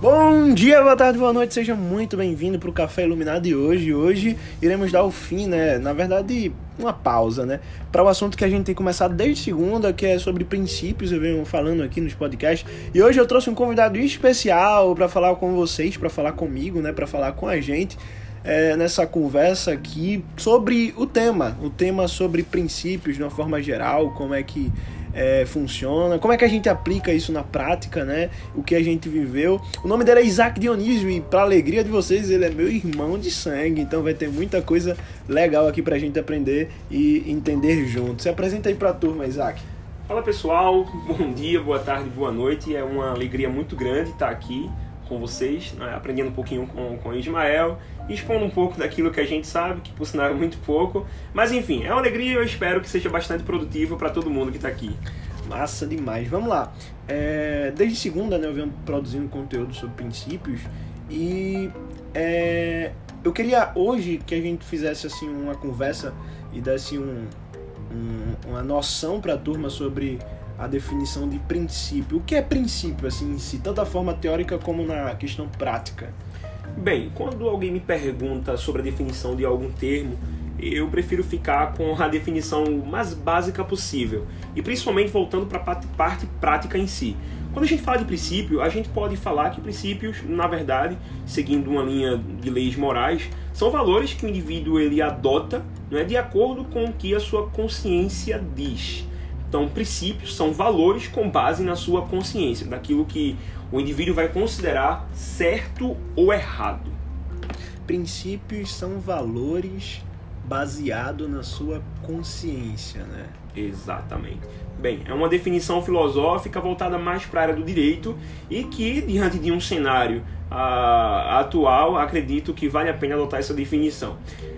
Bom dia, boa tarde, boa noite, seja muito bem-vindo para o Café Iluminado de hoje. Hoje iremos dar o fim, né? Na verdade, uma pausa, né? Para o assunto que a gente tem começado desde segunda, que é sobre princípios, eu venho falando aqui nos podcasts. E hoje eu trouxe um convidado especial para falar com vocês, para falar comigo, né? Para falar com a gente. É, nessa conversa aqui sobre o tema, o tema sobre princípios de uma forma geral, como é que é, funciona, como é que a gente aplica isso na prática, né? O que a gente viveu. O nome dele é Isaac Dionísio e para alegria de vocês, ele é meu irmão de sangue, então vai ter muita coisa legal aqui pra gente aprender e entender junto. Se apresenta aí pra turma, Isaac. Fala pessoal, bom dia, boa tarde, boa noite. É uma alegria muito grande estar aqui com vocês, né? aprendendo um pouquinho com, com Ismael, expondo um pouco daquilo que a gente sabe, que por sinal é muito pouco. Mas enfim, é uma alegria e eu espero que seja bastante produtivo para todo mundo que está aqui. Massa demais. Vamos lá. É, desde segunda, né, eu venho produzindo conteúdo sobre princípios e é, eu queria hoje que a gente fizesse assim uma conversa e desse um, um, uma noção para a turma sobre a definição de princípio. O que é princípio, assim, em si, tanto a forma teórica como na questão prática? Bem, quando alguém me pergunta sobre a definição de algum termo, eu prefiro ficar com a definição mais básica possível, e principalmente voltando para a parte prática em si. Quando a gente fala de princípio, a gente pode falar que princípios, na verdade, seguindo uma linha de leis morais, são valores que o indivíduo ele adota não é, de acordo com o que a sua consciência diz. Então, princípios são valores com base na sua consciência, daquilo que o indivíduo vai considerar certo ou errado. Princípios são valores baseados na sua consciência, né? Exatamente. Bem, é uma definição filosófica voltada mais para a área do direito e que, diante de um cenário uh, atual, acredito que vale a pena adotar essa definição.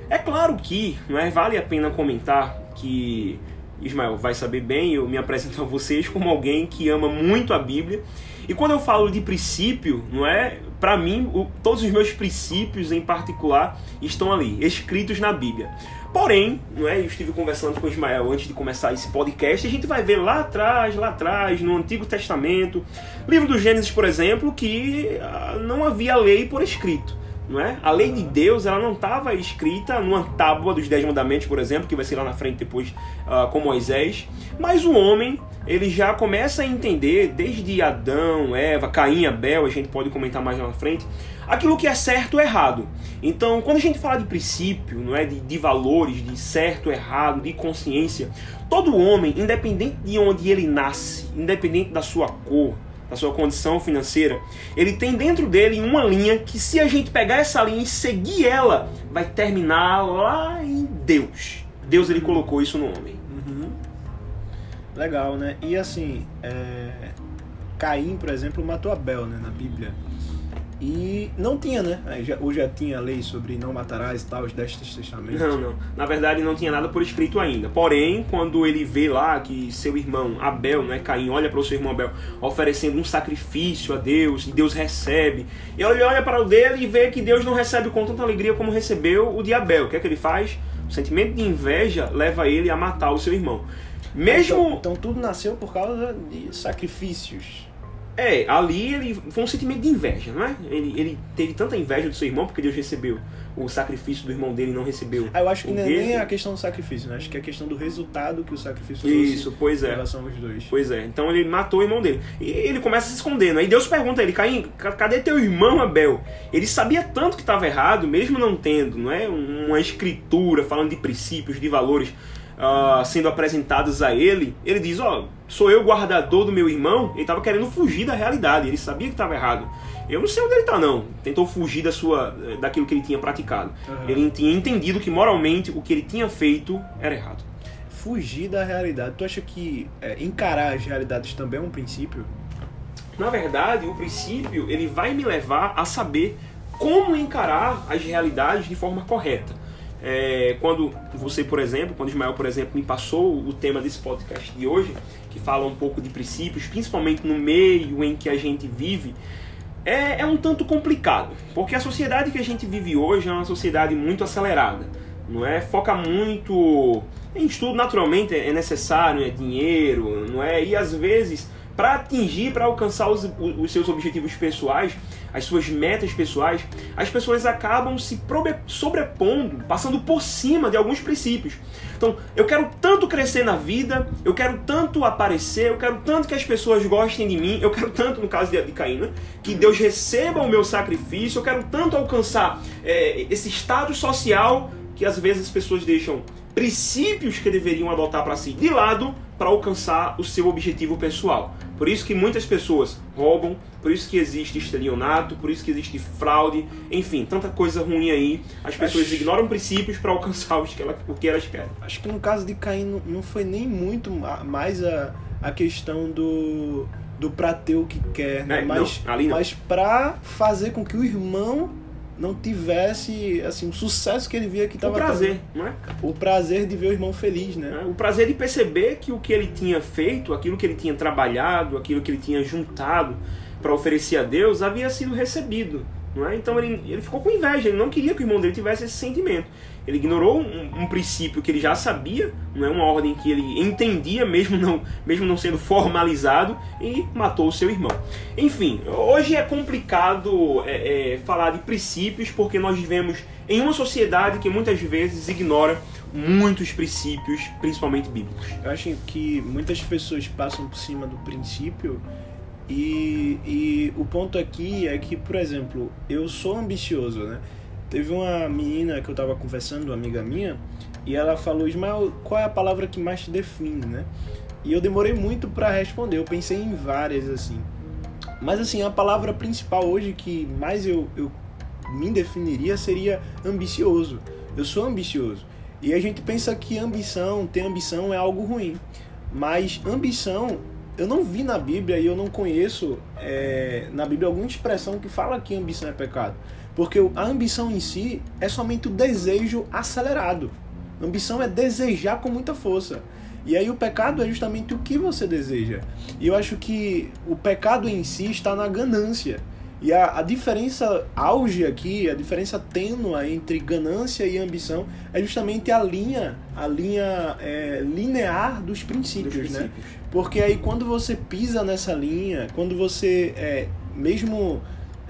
É claro que não é, vale a pena comentar que Ismael vai saber bem, eu me apresento a vocês como alguém que ama muito a Bíblia. E quando eu falo de princípio, não é? Para mim, o, todos os meus princípios em particular estão ali, escritos na Bíblia. Porém, não é? Eu estive conversando com Ismael antes de começar esse podcast, a gente vai ver lá atrás, lá atrás, no Antigo Testamento, livro do Gênesis, por exemplo, que ah, não havia lei por escrito não é? A lei de Deus ela não estava escrita numa tábua dos Dez Mandamentos, por exemplo, que vai ser lá na frente depois uh, com Moisés, mas o homem ele já começa a entender desde Adão, Eva, Caim, Abel, a gente pode comentar mais lá na frente, aquilo que é certo ou errado. Então, quando a gente fala de princípio, não é, de, de valores, de certo, errado, de consciência, todo homem, independente de onde ele nasce, independente da sua cor, da sua condição financeira, ele tem dentro dele uma linha que se a gente pegar essa linha e seguir ela, vai terminar lá em Deus. Deus ele colocou isso no homem. Uhum. Legal, né? E assim, é... Caim, por exemplo, matou Abel, né, na Bíblia. E não tinha, né? Ou já tinha lei sobre não matarás e tal, os dez testamentos? Não, não. Na verdade, não tinha nada por escrito ainda. Porém, quando ele vê lá que seu irmão Abel, né, Caim, olha para o seu irmão Abel oferecendo um sacrifício a Deus, e Deus recebe. E ele olha para o dele e vê que Deus não recebe com tanta alegria como recebeu o de Abel. O que é que ele faz? O sentimento de inveja leva ele a matar o seu irmão. Mesmo... Então, então tudo nasceu por causa de sacrifícios. É, ali ele foi um sentimento de inveja, não é? Ele, ele teve tanta inveja do seu irmão porque Deus recebeu o sacrifício do irmão dele e não recebeu. Ah, eu acho que não é nem a questão do sacrifício, né? Acho que é a questão do resultado que o sacrifício Isso, pois é. em relação aos dois. Pois é. Então ele matou o irmão dele. E ele começa a se esconder, né? E Deus pergunta a ele, Caim, cadê teu irmão Abel? Ele sabia tanto que estava errado, mesmo não tendo, não é? Uma escritura falando de princípios, de valores uh, sendo apresentados a ele, ele diz: Ó, oh, sou eu guardador do meu irmão. Ele estava querendo fugir da realidade, ele sabia que estava errado. Eu não sei onde ele está, não. Tentou fugir da sua, daquilo que ele tinha praticado. Uhum. Ele tinha entendido que moralmente o que ele tinha feito era errado. Fugir da realidade. Tu acha que é, encarar as realidades também é um princípio? Na verdade, o princípio ele vai me levar a saber como encarar as realidades de forma correta. É, quando você, por exemplo, quando Ismael, por exemplo, me passou o tema desse podcast de hoje, que fala um pouco de princípios, principalmente no meio em que a gente vive, é, é um tanto complicado, porque a sociedade que a gente vive hoje é uma sociedade muito acelerada, não é? Foca muito em estudo, naturalmente é necessário, é dinheiro, não é? E às vezes para atingir, para alcançar os, os, seus objetivos pessoais, as suas metas pessoais, as pessoas acabam se sobrepondo, passando por cima de alguns princípios. Então, eu quero tanto crescer na vida, eu quero tanto aparecer, eu quero tanto que as pessoas gostem de mim, eu quero tanto, no caso de, de Caína, né, que Deus receba o meu sacrifício, eu quero tanto alcançar é, esse status social que às vezes as pessoas deixam princípios que deveriam adotar para si de lado para alcançar o seu objetivo pessoal. Por isso que muitas pessoas roubam, por isso que existe estelionato, por isso que existe fraude, enfim, tanta coisa ruim aí. As pessoas Acho... ignoram princípios para alcançar o que, elas, o que elas querem. Acho que no caso de Caim não foi nem muito mais a, a questão do do pra ter o que quer, né? É, mas, não, mas para fazer com que o irmão não tivesse assim o sucesso que ele via que estava o prazer tendo. não é o prazer de ver o irmão feliz né? É, o prazer de perceber que o que ele tinha feito aquilo que ele tinha trabalhado aquilo que ele tinha juntado para oferecer a Deus havia sido recebido não é? Então ele, ele ficou com inveja ele não queria que o irmão dele tivesse esse sentimento ele ignorou um, um, princípio que ele já sabia, não é uma ordem que ele entendia, mesmo não, mesmo não sendo formalizado, e matou o seu irmão. Enfim, hoje é complicado é, é, falar de princípios porque nós vivemos em uma sociedade que muitas vezes ignora muitos princípios, principalmente bíblicos. Eu acho que muitas pessoas passam por cima do princípio e, e o ponto aqui é que, por exemplo, eu sou ambicioso, né? Teve uma menina que eu tava conversando, uma amiga minha, e ela falou: Ismael, qual é a palavra que mais te define, né? E eu demorei muito para responder, eu pensei em várias assim. Mas assim, a palavra principal hoje que mais eu, eu me definiria seria ambicioso. Eu sou ambicioso. E a gente pensa que ambição, ter ambição é algo ruim. Mas ambição, eu não vi na Bíblia e eu não conheço é, na Bíblia alguma expressão que fala que ambição é pecado. Porque a ambição em si é somente o desejo acelerado. A ambição é desejar com muita força. E aí o pecado é justamente o que você deseja. E eu acho que o pecado em si está na ganância. E a, a diferença auge aqui, a diferença tênua entre ganância e ambição é justamente a linha, a linha é, linear dos princípios, dos né? princípios, né? Porque aí quando você pisa nessa linha, quando você é, mesmo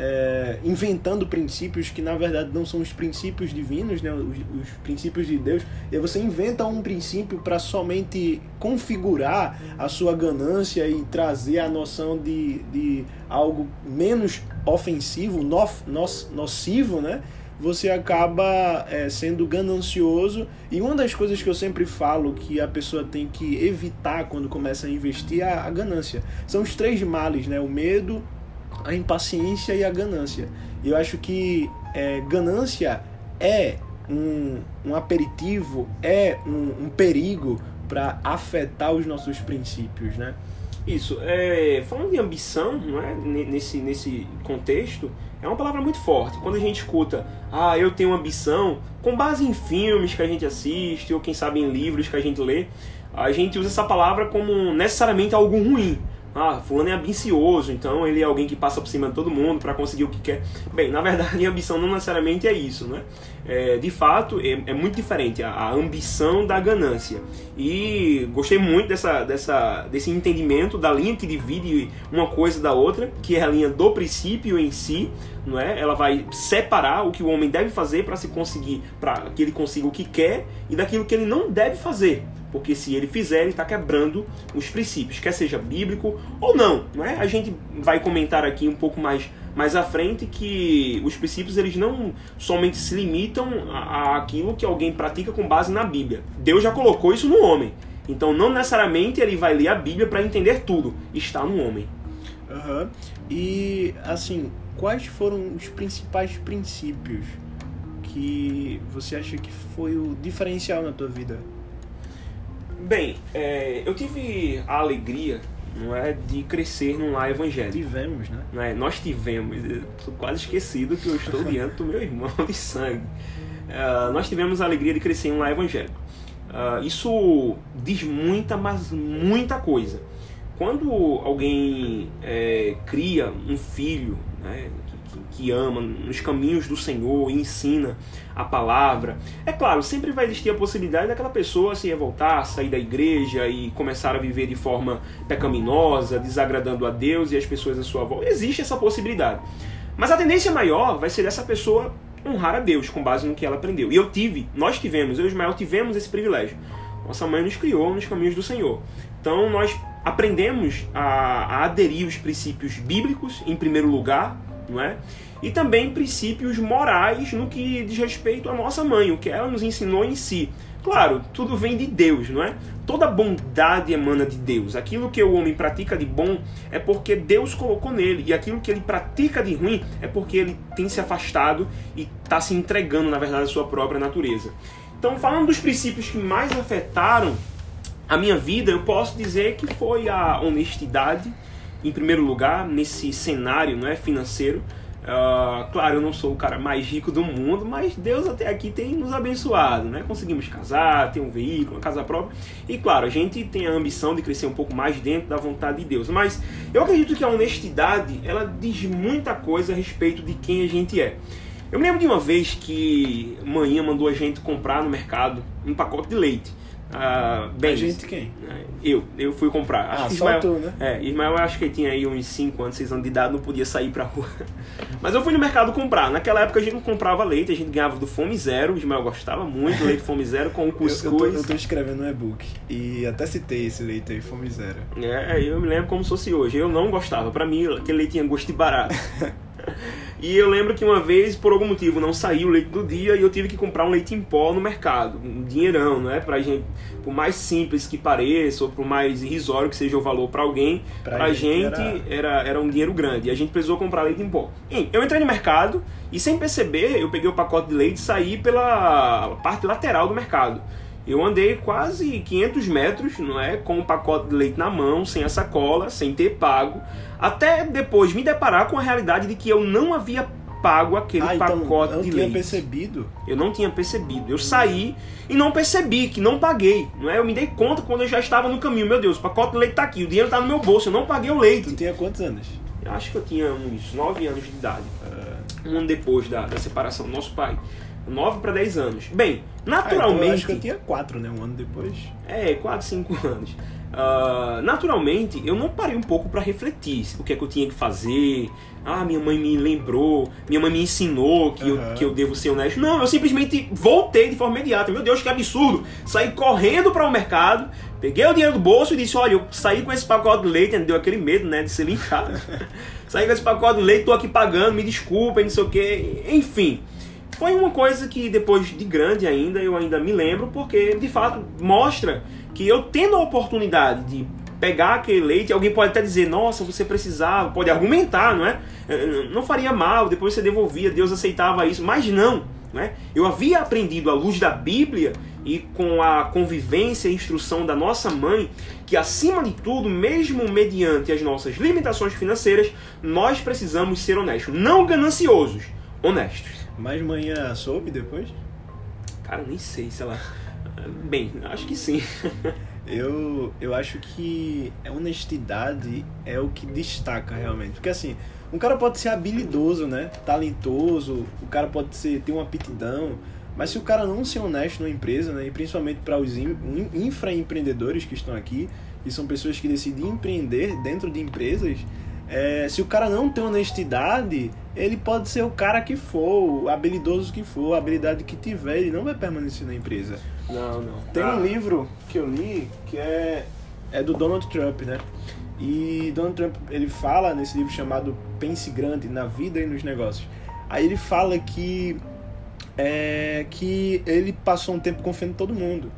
é, inventando princípios que na verdade não são os princípios divinos, né, os, os princípios de Deus, e você inventa um princípio para somente configurar a sua ganância e trazer a noção de, de algo menos ofensivo, nof, nocivo, né? Você acaba é, sendo ganancioso. E uma das coisas que eu sempre falo que a pessoa tem que evitar quando começa a investir é a ganância. São os três males, né? O medo, a impaciência e a ganância. Eu acho que é, ganância é um, um aperitivo, é um, um perigo para afetar os nossos princípios, né? Isso. É, falando de ambição, não é? nesse, nesse contexto, é uma palavra muito forte. Quando a gente escuta, ah, eu tenho ambição, com base em filmes que a gente assiste, ou quem sabe em livros que a gente lê, a gente usa essa palavra como necessariamente algo ruim ah, fulano é ambicioso, então ele é alguém que passa por cima de todo mundo para conseguir o que quer. Bem, na verdade, a ambição não necessariamente é isso, né? É, de fato, é, é muito diferente a, a, ambição da ganância. E gostei muito dessa, dessa, desse entendimento da linha que divide uma coisa da outra, que é a linha do princípio em si, não é? Ela vai separar o que o homem deve fazer para se conseguir, para que ele consiga o que quer e daquilo que ele não deve fazer porque se ele fizer, ele está quebrando os princípios, quer seja bíblico ou não. não é? A gente vai comentar aqui um pouco mais, mais à frente que os princípios eles não somente se limitam a aquilo que alguém pratica com base na Bíblia. Deus já colocou isso no homem. Então não necessariamente ele vai ler a Bíblia para entender tudo. Está no homem. Uhum. E assim, quais foram os principais princípios que você acha que foi o diferencial na tua vida? Bem, é, eu tive a alegria não é, de crescer num lar evangélico. Tivemos, né? É? Nós tivemos. Estou quase esquecido que eu estou diante do meu irmão de sangue. Uh, nós tivemos a alegria de crescer em um lar evangélico. Uh, isso diz muita, mas muita coisa. Quando alguém é, cria um filho, né, que ama nos caminhos do Senhor e ensina a palavra. É claro, sempre vai existir a possibilidade daquela pessoa se revoltar, sair da igreja e começar a viver de forma pecaminosa, desagradando a Deus e as pessoas à sua volta. Existe essa possibilidade. Mas a tendência maior vai ser dessa pessoa honrar a Deus com base no que ela aprendeu. E eu tive, nós tivemos, eu e Ismael tivemos esse privilégio. Nossa mãe nos criou nos caminhos do Senhor. Então nós aprendemos a, a aderir os princípios bíblicos em primeiro lugar, não é? E também princípios morais no que diz respeito à nossa mãe, o que ela nos ensinou em si. Claro, tudo vem de Deus, não é? Toda bondade emana de Deus. Aquilo que o homem pratica de bom é porque Deus colocou nele. E aquilo que ele pratica de ruim é porque ele tem se afastado e está se entregando, na verdade, à sua própria natureza. Então, falando dos princípios que mais afetaram a minha vida, eu posso dizer que foi a honestidade, em primeiro lugar, nesse cenário não é, financeiro. Uh, claro, eu não sou o cara mais rico do mundo, mas Deus até aqui tem nos abençoado, né? Conseguimos casar, ter um veículo, uma casa própria. E claro, a gente tem a ambição de crescer um pouco mais dentro da vontade de Deus. Mas eu acredito que a honestidade, ela diz muita coisa a respeito de quem a gente é. Eu me lembro de uma vez que manhã mandou a gente comprar no mercado um pacote de leite. Ah, a gente quem? Eu, eu fui comprar. Acho ah, que Ismael, tu, né? É, Ismael eu acho que ele tinha aí uns 5 anos, 6 anos de idade, não podia sair pra rua. Mas eu fui no mercado comprar. Naquela época a gente não comprava leite, a gente ganhava do Fome Zero. O Ismael gostava muito do leite Fome Zero com o cuscuz. Eu, eu, tô, eu tô escrevendo um e-book e até citei esse leite aí, Fome Zero. É, eu me lembro como se fosse hoje. Eu não gostava. Pra mim, aquele leite tinha gosto de barato. E eu lembro que uma vez, por algum motivo, não saiu o leite do dia e eu tive que comprar um leite em pó no mercado. Um dinheirão, né? Pra gente, por mais simples que pareça, ou por mais irrisório que seja o valor para alguém, pra, pra gente, gente era... era... Era, um dinheiro grande. E a gente precisou comprar leite em pó. eu entrei no mercado e sem perceber, eu peguei o pacote de leite e saí pela parte lateral do mercado. Eu andei quase 500 metros, não é, com um pacote de leite na mão, sem a sacola, sem ter pago, até depois me deparar com a realidade de que eu não havia pago aquele ah, então pacote então, de leite. percebido? Eu não tinha percebido. Eu saí e não percebi que não paguei. Não é? Eu me dei conta quando eu já estava no caminho. Meu Deus, o pacote de leite está aqui, o dinheiro está no meu bolso, eu não paguei o leite. Tu tinha quantos anos? Eu acho que eu tinha uns 9 anos de idade. Uh... Um ano depois da, da separação do nosso pai. 9 para 10 anos. Bem, naturalmente. Ah, então eu acho que eu tinha 4, né? Um ano depois. É, 4, 5 anos. Uh, naturalmente, eu não parei um pouco para refletir o que é que eu tinha que fazer. Ah, minha mãe me lembrou, minha mãe me ensinou que, uhum. eu, que eu devo ser honesto. Não, eu simplesmente voltei de forma imediata. Meu Deus, que absurdo! Saí correndo para o mercado, peguei o dinheiro do bolso e disse: Olha, eu saí com esse pacote de leite, deu aquele medo, né, de ser linkado. saí com esse pacote de leite, tô aqui pagando, me desculpem, não sei o que. Enfim. Foi uma coisa que depois de grande ainda, eu ainda me lembro, porque de fato mostra que eu tendo a oportunidade de pegar aquele leite, alguém pode até dizer, nossa, você precisava, pode argumentar, não é? Não faria mal, depois você devolvia, Deus aceitava isso, mas não. Né? Eu havia aprendido à luz da Bíblia e com a convivência e instrução da nossa mãe que, acima de tudo, mesmo mediante as nossas limitações financeiras, nós precisamos ser honestos. Não gananciosos, honestos. Mas manhã soube depois? Cara, nem sei, sei lá. Bem, acho que sim. eu, eu acho que a honestidade é o que destaca realmente. Porque assim, um cara pode ser habilidoso, né? Talentoso, o cara pode ser, ter uma aptidão, mas se o cara não ser honesto na empresa, né? E principalmente para os infraempreendedores que estão aqui, que são pessoas que decidem empreender dentro de empresas, é, se o cara não tem honestidade, ele pode ser o cara que for, o habilidoso que for, a habilidade que tiver, ele não vai permanecer na empresa. Não, não. Tem ah. um livro que eu li que é, é do Donald Trump, né? E Donald Trump, ele fala nesse livro chamado Pense Grande, na vida e nos negócios. Aí ele fala que é, que ele passou um tempo confiando em todo mundo.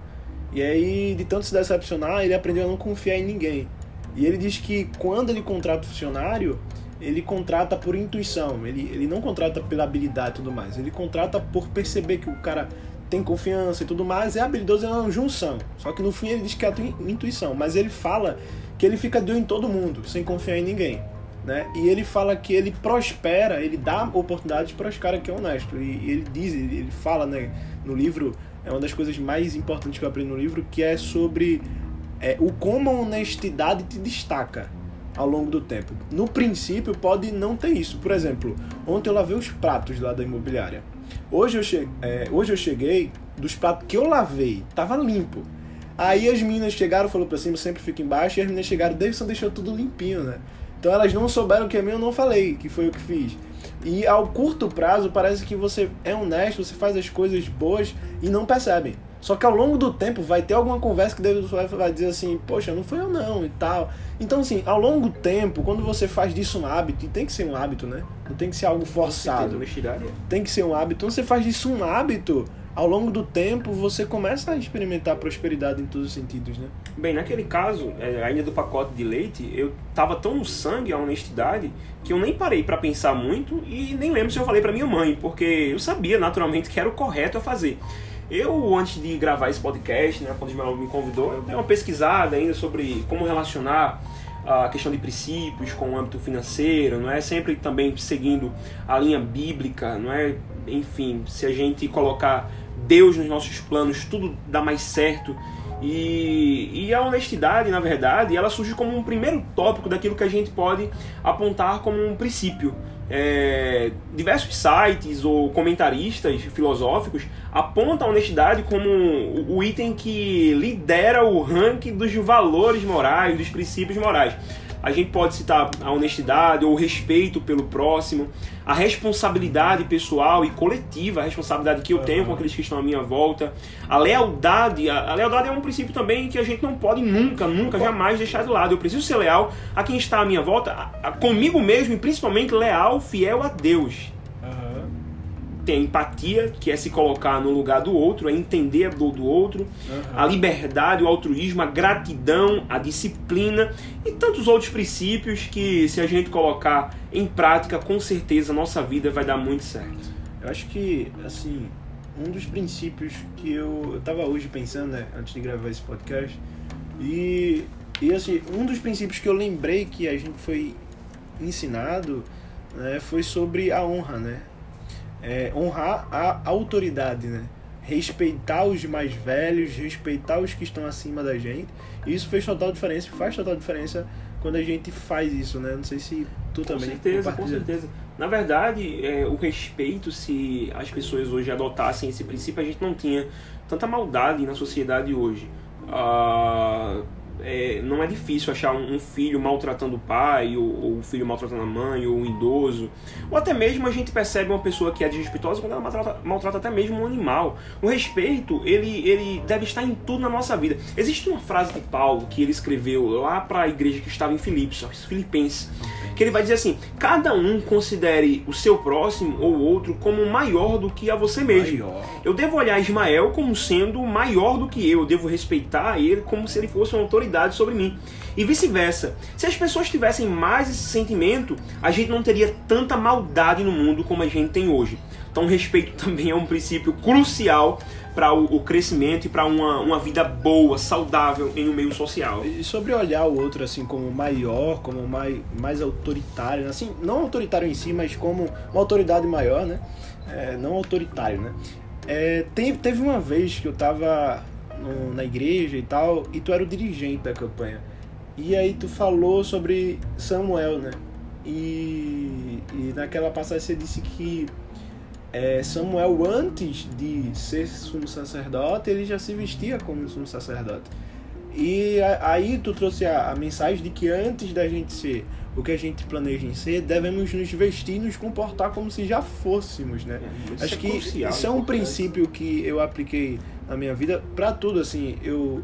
E aí, de tanto se decepcionar, ele aprendeu a não confiar em ninguém. E ele diz que quando ele contrata o funcionário, ele contrata por intuição, ele, ele não contrata pela habilidade e tudo mais, ele contrata por perceber que o cara tem confiança e tudo mais, é habilidoso, é uma junção. Só que no fim ele diz que é a intuição, mas ele fala que ele fica de olho em todo mundo, sem confiar em ninguém. Né? E ele fala que ele prospera, ele dá oportunidades para os caras que é honesto. E, ele diz, ele fala né, no livro, é uma das coisas mais importantes que eu aprendi no livro, que é sobre é, o como a honestidade te destaca ao longo do tempo. No princípio, pode não ter isso. Por exemplo, ontem eu lavei os pratos lá da imobiliária. Hoje eu, che é, hoje eu cheguei, dos pratos que eu lavei, tava limpo. Aí as meninas chegaram, falou pra cima, sempre fica embaixo, e as meninas chegaram, Davidson deixou tudo limpinho, né? Então elas não souberam que é meu, eu não falei, que foi o que fiz. E ao curto prazo parece que você é honesto, você faz as coisas boas e não percebe. Só que ao longo do tempo vai ter alguma conversa que Deus vai dizer assim, poxa, não foi eu não e tal. Então, assim, ao longo do tempo, quando você faz disso um hábito, e tem que ser um hábito, né? Não tem que ser algo forçado. Tem que ser um hábito. Então você faz disso um hábito, ao longo do tempo você começa a experimentar prosperidade em todos os sentidos, né? Bem, naquele caso, é, ainda do pacote de leite, eu tava tão no sangue a honestidade que eu nem parei para pensar muito e nem lembro se eu falei para minha mãe, porque eu sabia naturalmente que era o correto a fazer. Eu, antes de gravar esse podcast, né, quando o Ismael me convidou, eu dei uma pesquisada ainda sobre como relacionar a questão de princípios com o âmbito financeiro, não é? Sempre também seguindo a linha bíblica, não é? Enfim, se a gente colocar Deus nos nossos planos, tudo dá mais certo. E, e a honestidade, na verdade, ela surge como um primeiro tópico daquilo que a gente pode apontar como um princípio é, diversos sites ou comentaristas filosóficos apontam a honestidade como o item que lidera o ranking dos valores morais, dos princípios morais. A gente pode citar a honestidade ou o respeito pelo próximo, a responsabilidade pessoal e coletiva, a responsabilidade que eu tenho com aqueles que estão à minha volta, a lealdade. A, lealdade é um princípio também que a gente não pode nunca, nunca, jamais deixar de lado. Eu preciso ser leal a quem está à minha volta, a, a, comigo mesmo e principalmente leal, fiel a Deus tem a empatia, que é se colocar no lugar do outro, é entender a dor do outro, uhum. a liberdade, o altruísmo, a gratidão, a disciplina e tantos outros princípios que, se a gente colocar em prática, com certeza a nossa vida vai dar muito certo. Eu acho que, assim, um dos princípios que eu, estava hoje pensando, né, antes de gravar esse podcast, e, e assim, um dos princípios que eu lembrei que a gente foi ensinado né, foi sobre a honra, né? É, honrar a autoridade, né? Respeitar os mais velhos, respeitar os que estão acima da gente. Isso fez total diferença, faz total diferença quando a gente faz isso, né? Não sei se tu também. Com certeza, com certeza. Na verdade, é, o respeito, se as pessoas hoje adotassem esse princípio, a gente não tinha tanta maldade na sociedade hoje. Ah, é, não é difícil achar um, filho maltratando o pai, ou, ou um filho maltratando a mãe, ou um idoso. Ou até mesmo a gente percebe uma pessoa que é desrespeitosa quando ela maltrata, maltrata até mesmo um animal. O respeito, ele, ele deve estar em tudo na nossa vida. Existe uma frase de Paulo que ele escreveu lá para a igreja que estava em Filipos, Filipenses, que ele vai dizer assim: cada um considere o seu próximo ou outro como maior do que a você mesmo. Maior. Eu devo olhar Ismael como sendo maior do que eu, eu devo respeitar ele como se ele fosse uma autoridade autoridade sobre mim. E vice-versa. Se as pessoas tivessem mais esse sentimento, a gente não teria tanta maldade no mundo como a gente tem hoje. Então, respeito também é um princípio crucial para o, crescimento e para uma, uma vida boa, saudável em um meio social. E sobre olhar o outro assim como maior, como mais, mais autoritário, assim, não autoritário em si, mas como uma autoridade maior, né? É, não autoritário, né? É, teve uma vez que eu tava no, na igreja e tal, e tu era o dirigente da campanha. E aí tu falou sobre Samuel, né? E, e naquela passagem você disse que é, Samuel, antes de ser sumo sacerdote, ele já se vestia como sumo sacerdote. E aí tu trouxe a, a, mensagem de que antes da gente ser o que a gente planeja em ser, devemos nos vestir e nos comportar como se já fôssemos, né? É, Acho é que crucial, isso é um princípio que eu apliquei na minha vida para tudo, assim, eu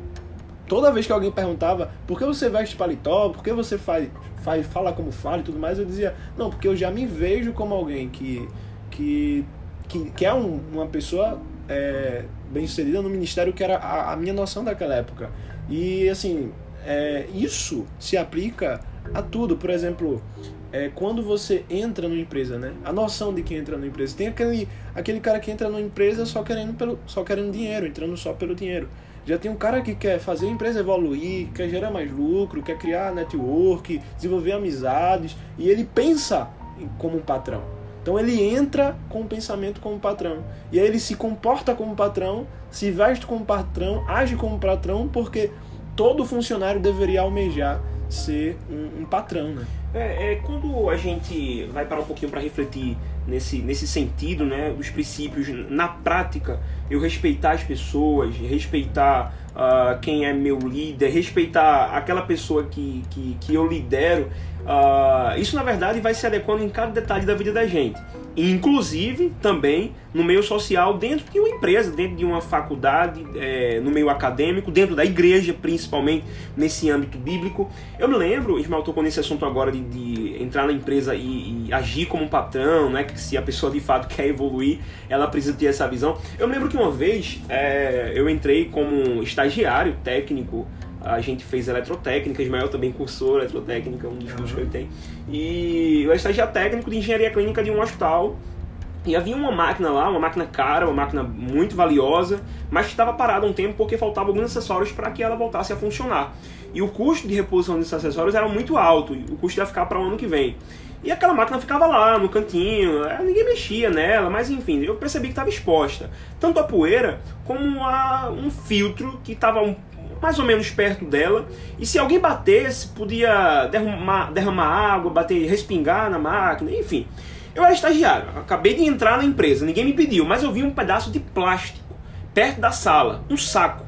toda vez que alguém perguntava por que você veste paletó, por que você faz, faz fala como fala e tudo mais, eu dizia, não, porque eu já me vejo como alguém que que que, que é um, uma pessoa é, bem sucedida no ministério que era a, a minha noção daquela época. E assim, é, isso se aplica a tudo. Por exemplo, é, quando você entra numa empresa, né? A noção de quem entra numa empresa. Tem aquele, aquele cara que entra numa empresa só querendo, pelo, só querendo dinheiro, entrando só pelo dinheiro. Já tem um cara que quer fazer a empresa evoluir, quer gerar mais lucro, quer criar network, desenvolver amizades, e ele pensa como um patrão. Então ele entra com o pensamento como patrão. E aí ele se comporta como patrão, se veste como patrão, age como patrão, porque todo funcionário deveria almejar ser um, um patrão, né? É, é, quando a gente vai parar um pouquinho para refletir nesse, nesse sentido, né, os princípios na prática, eu respeitar as pessoas, respeitar uh, quem é meu líder, respeitar aquela pessoa que, que, que eu lidero, uh, isso na verdade vai se adequando em cada detalhe da vida da gente inclusive também no meio social, dentro de uma empresa, dentro de uma faculdade, é, no meio acadêmico, dentro da igreja, principalmente nesse âmbito bíblico. Eu me lembro, Ismael tocou nesse assunto agora de, de entrar na empresa e, e, agir como um patrão, né? Que se a pessoa de fato quer evoluir, ela precisa ter essa visão. Eu me lembro que uma vez é, eu entrei como estagiário técnico a gente fez eletrotécnica, Ismael também cursou eletrotécnica, um dos cursos que ele tem. E eu estagiário técnico de engenharia clínica de um hospital. E havia uma máquina lá, uma máquina cara, uma máquina muito valiosa, mas que estava parada um tempo porque faltavam alguns acessórios para que ela voltasse a funcionar. E o custo de reposição desses acessórios era muito alto, e o custo ia ficar para o ano que vem. E aquela máquina ficava lá no cantinho, é, ninguém mexia nela, mas enfim, eu percebi que estava exposta. Tanto a poeira como a um filtro que estava um mais ou menos perto dela. E se alguém batesse, podia derramar, derramar água, bater, respingar na máquina, enfim. Eu era estagiário, acabei de entrar na empresa, ninguém me pediu, mas eu vi um pedaço de plástico perto da sala, um saco.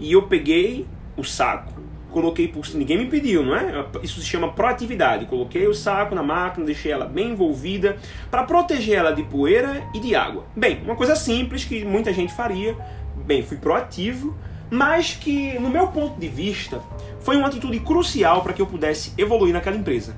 E eu peguei o saco, coloquei por ninguém me pediu, não é? Isso se chama proatividade. Coloquei o saco na máquina, deixei ela bem envolvida para proteger ela de poeira e de água. Bem, uma coisa simples que muita gente faria. Bem, fui proativo, mas que, no meu ponto de vista, foi uma atitude crucial para que eu pudesse evoluir naquela empresa.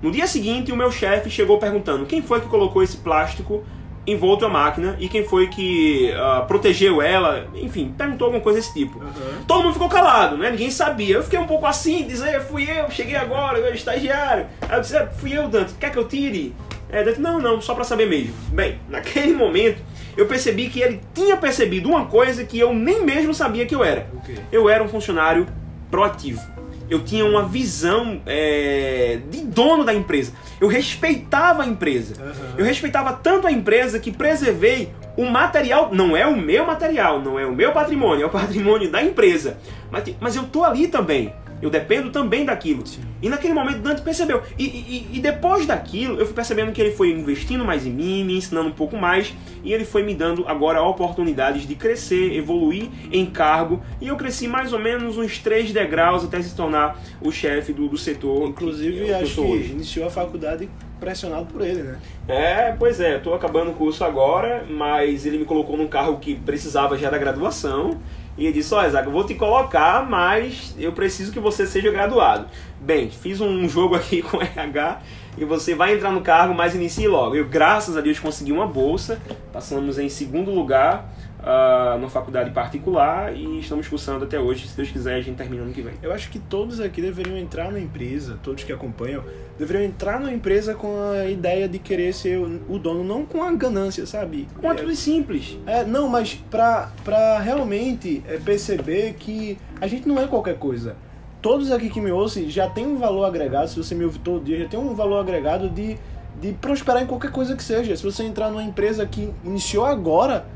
No dia seguinte, o meu chefe chegou perguntando quem foi que colocou esse plástico envolto a máquina e quem foi que uh, protegeu ela, enfim, perguntou alguma coisa desse tipo. Uhum. Todo mundo ficou calado, né? Ninguém sabia. Eu fiquei um pouco assim, dizer, fui eu, cheguei agora, eu era estagiário. Aí eu disse, é, fui eu, Dante, quer que eu tire? É, Dante, não, não, só para saber mesmo. Bem, naquele momento eu percebi que ele tinha percebido uma coisa que eu nem mesmo sabia que eu era. Okay. Eu era um funcionário proativo. Eu tinha uma visão é, de dono da empresa. Eu respeitava a empresa. Uhum. Eu respeitava tanto a empresa que preservei o material. Não é o meu material, não é o meu patrimônio, é o patrimônio da empresa. Mas, mas eu tô ali também. Eu dependo também daquilo. Sim. E naquele momento Dante percebeu. E, e, e, depois daquilo, eu fui percebendo que ele foi investindo mais em mim, me ensinando um pouco mais. E ele foi me dando agora oportunidades de crescer, evoluir em cargo. E eu cresci mais ou menos uns três degraus até se tornar o chefe do, do setor. Inclusive, que, acho que hoje. iniciou a faculdade pressionado por ele, né? É, pois é, estou acabando o curso agora, mas ele me colocou num carro que precisava já da graduação. E ele disse: Ó, oh, Isaac, eu vou te colocar, mas eu preciso que você seja graduado. Bem, fiz um jogo aqui com RH e você vai entrar no cargo, mas inicie logo. Eu, graças a Deus, consegui uma bolsa, passamos em segundo lugar uh, numa faculdade particular e estamos cursando até hoje. Se Deus quiser, a gente termina ano que vem. Eu acho que todos aqui deveriam entrar na empresa, todos que acompanham, deveriam entrar na empresa com a ideia de querer ser o dono, não com a ganância, sabe? Com atitude é, simples. É, não, mas pra, pra realmente é, perceber que a gente não é qualquer coisa. Todos aqui que me ouvem já tem um valor agregado, se você me ouve todo dia, já tem um valor agregado de, de prosperar em qualquer coisa que seja. Se você entrar numa empresa que iniciou agora,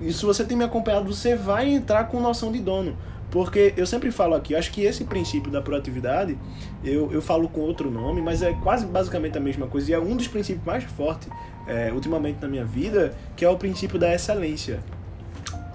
e se você tem me acompanhado, você vai entrar com noção de dono. Porque eu sempre falo aqui, acho que esse princípio da proatividade, eu, eu falo com outro nome, mas é quase basicamente a mesma coisa. E é um dos princípios mais fortes é, ultimamente na minha vida, que é o princípio da excelência.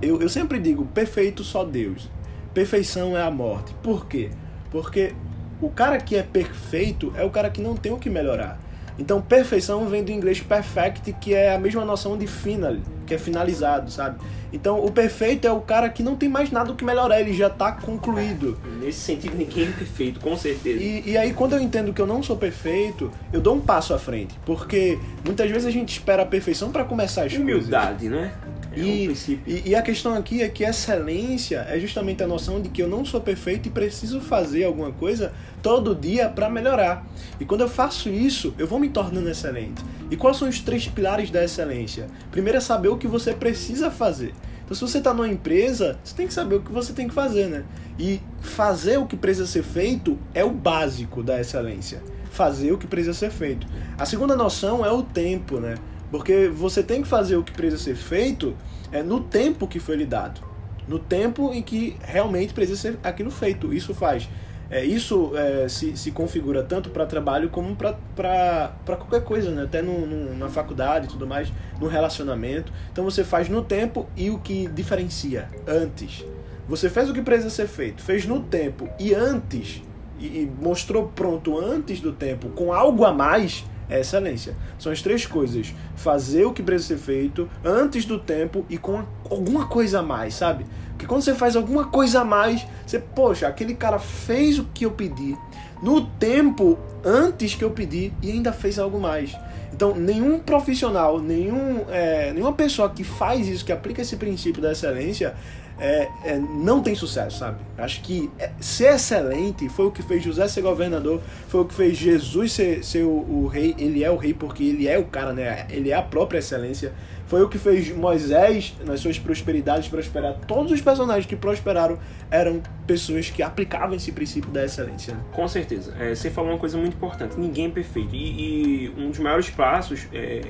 Eu, eu sempre digo, perfeito só Deus. Perfeição é a morte. Por quê? Porque o cara que é perfeito é o cara que não tem o que melhorar. Então, perfeição vem do inglês perfect, que é a mesma noção de final, que é finalizado, sabe? Então, o perfeito é o cara que não tem mais nada o que melhorar, ele já está concluído. É, nesse sentido, ninguém é perfeito, com certeza. E, e, aí, quando eu entendo que eu não sou perfeito, eu dou um passo à frente. Porque muitas vezes a gente espera a perfeição para começar as Humildade, coisas. Humildade, né? É e, um e, e, a questão aqui é que excelência é justamente a noção de que eu não sou perfeito e preciso fazer alguma coisa todo dia para melhorar. E quando eu faço isso, eu vou me tornando excelente. E quais são os três pilares da excelência? Primeiro é saber o que você precisa fazer. Então, se você está numa empresa, você tem que saber o que você tem que fazer, né? E fazer o que precisa ser feito é o básico da excelência. Fazer o que precisa ser feito. A segunda noção é o tempo, né? Porque você tem que fazer o que precisa ser feito é, no tempo que foi lhe dado. No tempo em que realmente precisa ser aquilo feito. Isso faz. É, isso é, se, se configura tanto para trabalho como para qualquer coisa, né? até no, no, na faculdade e tudo mais, no relacionamento. Então você faz no tempo e o que diferencia antes. você fez o que precisa ser feito, fez no tempo e antes, e, e mostrou pronto antes do tempo, com algo a mais, é excelência. São as três coisas: fazer o que precisa ser feito antes do tempo e com alguma coisa a mais, sabe? Porque quando você faz alguma coisa a mais, você, poxa, aquele cara fez o que eu pedi no tempo antes que eu pedi e ainda fez algo mais. Então, nenhum profissional, nenhum, é, nenhuma pessoa que faz isso, que aplica esse princípio da excelência, é, é, não tem sucesso, sabe? Acho que é, ser excelente foi o que fez José ser governador, foi o que fez Jesus ser, ser o, o, rei. Ele é o rei porque ele é o cara, né? Ele é a própria excelência. Foi o que fez Moisés nas suas prosperidades prosperar. Todos os personagens que prosperaram eram pessoas que aplicavam esse princípio da excelência. Né? Com certeza. É, você falou uma coisa muito importante: ninguém é perfeito. E, e um dos maiores passos é,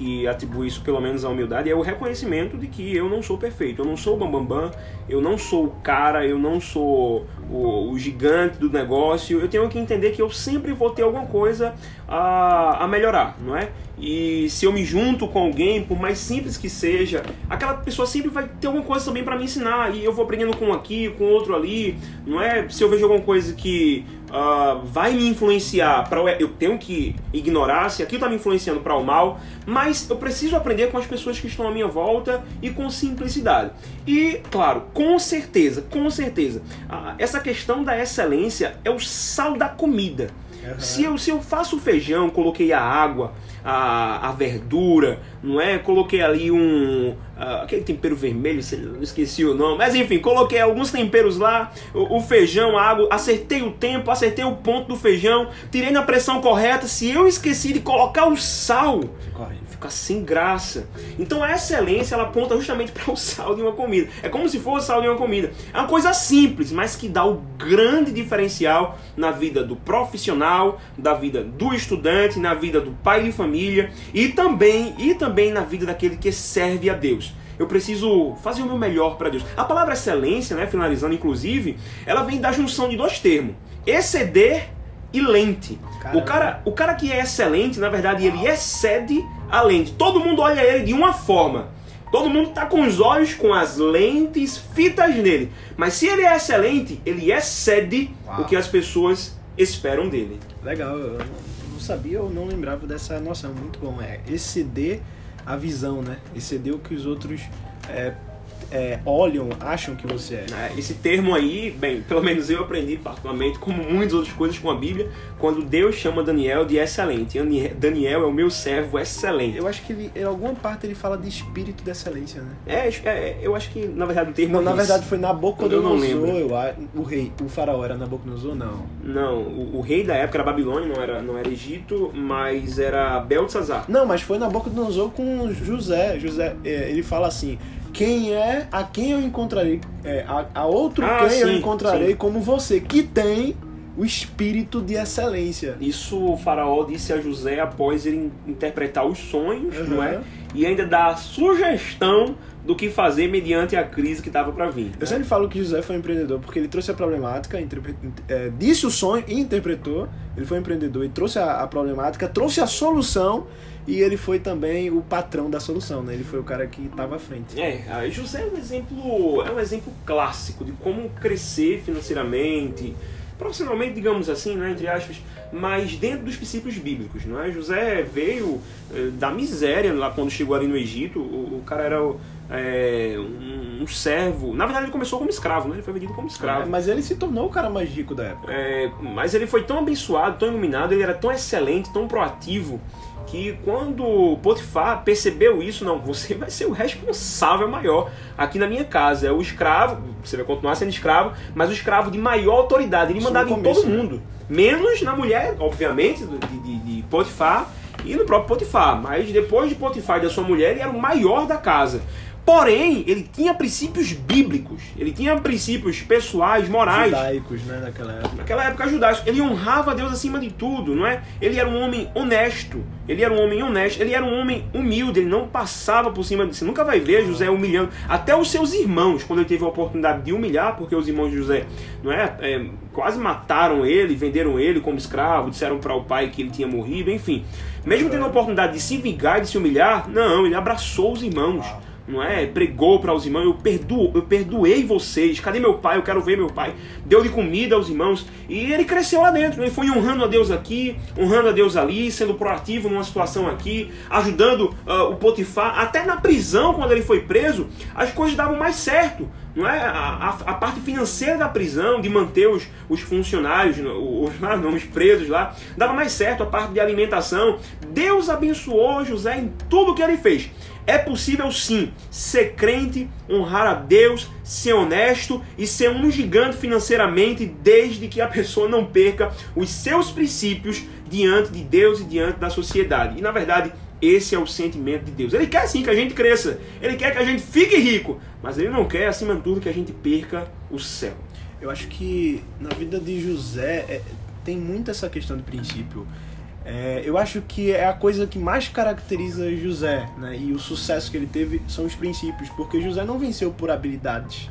que atribui isso pelo menos à humildade é o reconhecimento de que eu não sou perfeito, eu não sou o bambambam, bam, bam, eu não sou o cara, eu não sou o, o, gigante do negócio, eu tenho que entender que eu sempre vou ter alguma coisa a, a melhorar, não é? E se eu me junto com alguém, por mais simples que seja, aquela pessoa sempre vai ter alguma coisa também para me ensinar. E eu vou aprendendo com um aqui, com outro ali, não é? Se eu vejo alguma coisa que uh, vai me influenciar para eu tenho que ignorar se aquilo está me influenciando para o mal, mas eu preciso aprender com as pessoas que estão à minha volta e com simplicidade. E claro, com certeza, com certeza, uh, essa questão da excelência é o sal da comida. Uhum. Se, eu, se eu faço feijão, coloquei a água, a, a verdura, não é? Coloquei ali um. Uh, aquele tempero vermelho, esqueci o nome. Mas enfim, coloquei alguns temperos lá, o, o, feijão, a água, acertei o tempo, acertei o ponto do feijão, tirei na pressão correta. Se eu esqueci de colocar o sal, fica sem graça. Então a excelência ela aponta justamente para o sal de uma comida. É como se fosse o sal de uma comida. É uma coisa simples, mas que dá o grande diferencial na vida do profissional, da vida do estudante, na vida do pai de família e também e também na vida daquele que serve a Deus. Eu preciso fazer o meu melhor para Deus. A palavra excelência, né, finalizando inclusive, ela vem da junção de dois termos: exceder e lente. O cara, o cara que é excelente, na verdade, ele excede a lente. Todo mundo olha ele de uma forma. Todo mundo está com os olhos com as lentes fitas nele. Mas se ele é excelente, ele excede Uau. o que as pessoas esperam dele. Legal, sabia ou não lembrava dessa noção. Muito bom. É exceder a visão, né? Exceder o que os outros é, é, olham, acham que você é. é. Esse termo aí, bem, pelo menos eu aprendi particularmente, como muitas outras coisas com a Bíblia, quando Deus chama Daniel de excelente. Daniel é o meu servo excelente. Eu acho que ele, em alguma parte ele fala de espírito de excelência, né? É, é eu acho que na verdade o termo. Não, é na verdade foi Nabucodonosor, eu, não eu. O rei, o faraó era Nabucodonosor, não. Não, o, o, rei da época era Babilônia, não era, não era Egito, mas era Beltzazar. Não, mas foi Nabucodonosor com José. José, é, ele fala assim: quem é a quem eu encontrarei, é, a, a outro ah, quem sim, eu encontrarei sim. como você, que tem o espírito de excelência. Isso o faraó disse a José após ele interpretar os sonhos, uhum. não é? E ainda dar sugestão do que fazer mediante a crise que estava para vir. Eu sempre falo que José foi um empreendedor porque ele trouxe a problemática, é, disse o sonho e interpretou. Ele foi um empreendedor e trouxe a, a problemática, trouxe a solução e ele foi também o patrão da solução, né? Ele foi o cara que estava à frente. É, José é um exemplo, é um exemplo clássico de como crescer financeiramente, profissionalmente, digamos assim, né, entre aspas, mas dentro dos princípios bíblicos, não é? José veio eh, da miséria lá quando chegou ali no Egito, o, o cara era é, um, um, servo. Na verdade, ele começou como escravo, né? Ele foi vendido como escravo. É, mas ele se tornou o cara mais rico da época. É, mas ele foi tão abençoado, tão iluminado, ele era tão excelente, tão proativo que quando Potifar percebeu isso, não, você vai ser o responsável maior aqui na minha casa. É o escravo, você vai continuar sendo escravo, mas o escravo de maior autoridade. Ele mandava em todo né? mundo, menos na mulher, obviamente, de, de, de Potifar e no próprio Potifar. Mas depois de Potifar e da sua mulher, ele era o maior da casa. Porém, ele tinha princípios bíblicos, ele tinha princípios pessoais, morais. Judaicos, né, naquela época. Naquela época judaicos. Ele honrava Deus acima de tudo, não é? Ele era um homem honesto, ele era um homem honesto, ele era um homem humilde, ele não passava por cima de Você nunca vai ver José humilhando até os seus irmãos, quando ele teve a oportunidade de humilhar, porque os irmãos de José, não é? é quase mataram ele, venderam ele como escravo, disseram para o pai que ele tinha morrido, enfim. Mesmo tendo a oportunidade de se vingar, de se humilhar, não, ele abraçou os irmãos não é? Pregou para os irmãos, eu perdoo, eu perdoei vocês. Cadê meu pai? Eu quero ver meu pai. Deu de comida aos irmãos e ele cresceu lá dentro. Ele foi honrando a Deus aqui, honrando a Deus ali, sendo proativo numa situação aqui, ajudando uh, o Potifar até na prisão quando ele foi preso, as coisas davam mais certo não é a, a, a, parte financeira da prisão, de manter os, os funcionários, os, não, os presos lá, dava mais certo a parte de alimentação. Deus abençoou José em tudo que ele fez. É possível sim ser crente, honrar a Deus, ser honesto e ser um gigante financeiramente, desde que a pessoa não perca os seus princípios diante de Deus e diante da sociedade. E na verdade, esse é o sentimento de Deus. Ele quer sim que a gente cresça, ele quer que a gente fique rico, mas ele não quer, acima de tudo, que a gente perca o céu. Eu acho que na vida de José é, tem muito essa questão de princípio. É, eu acho que é a coisa que mais caracteriza José, né? E o sucesso que ele teve são os princípios, porque José não venceu por habilidades.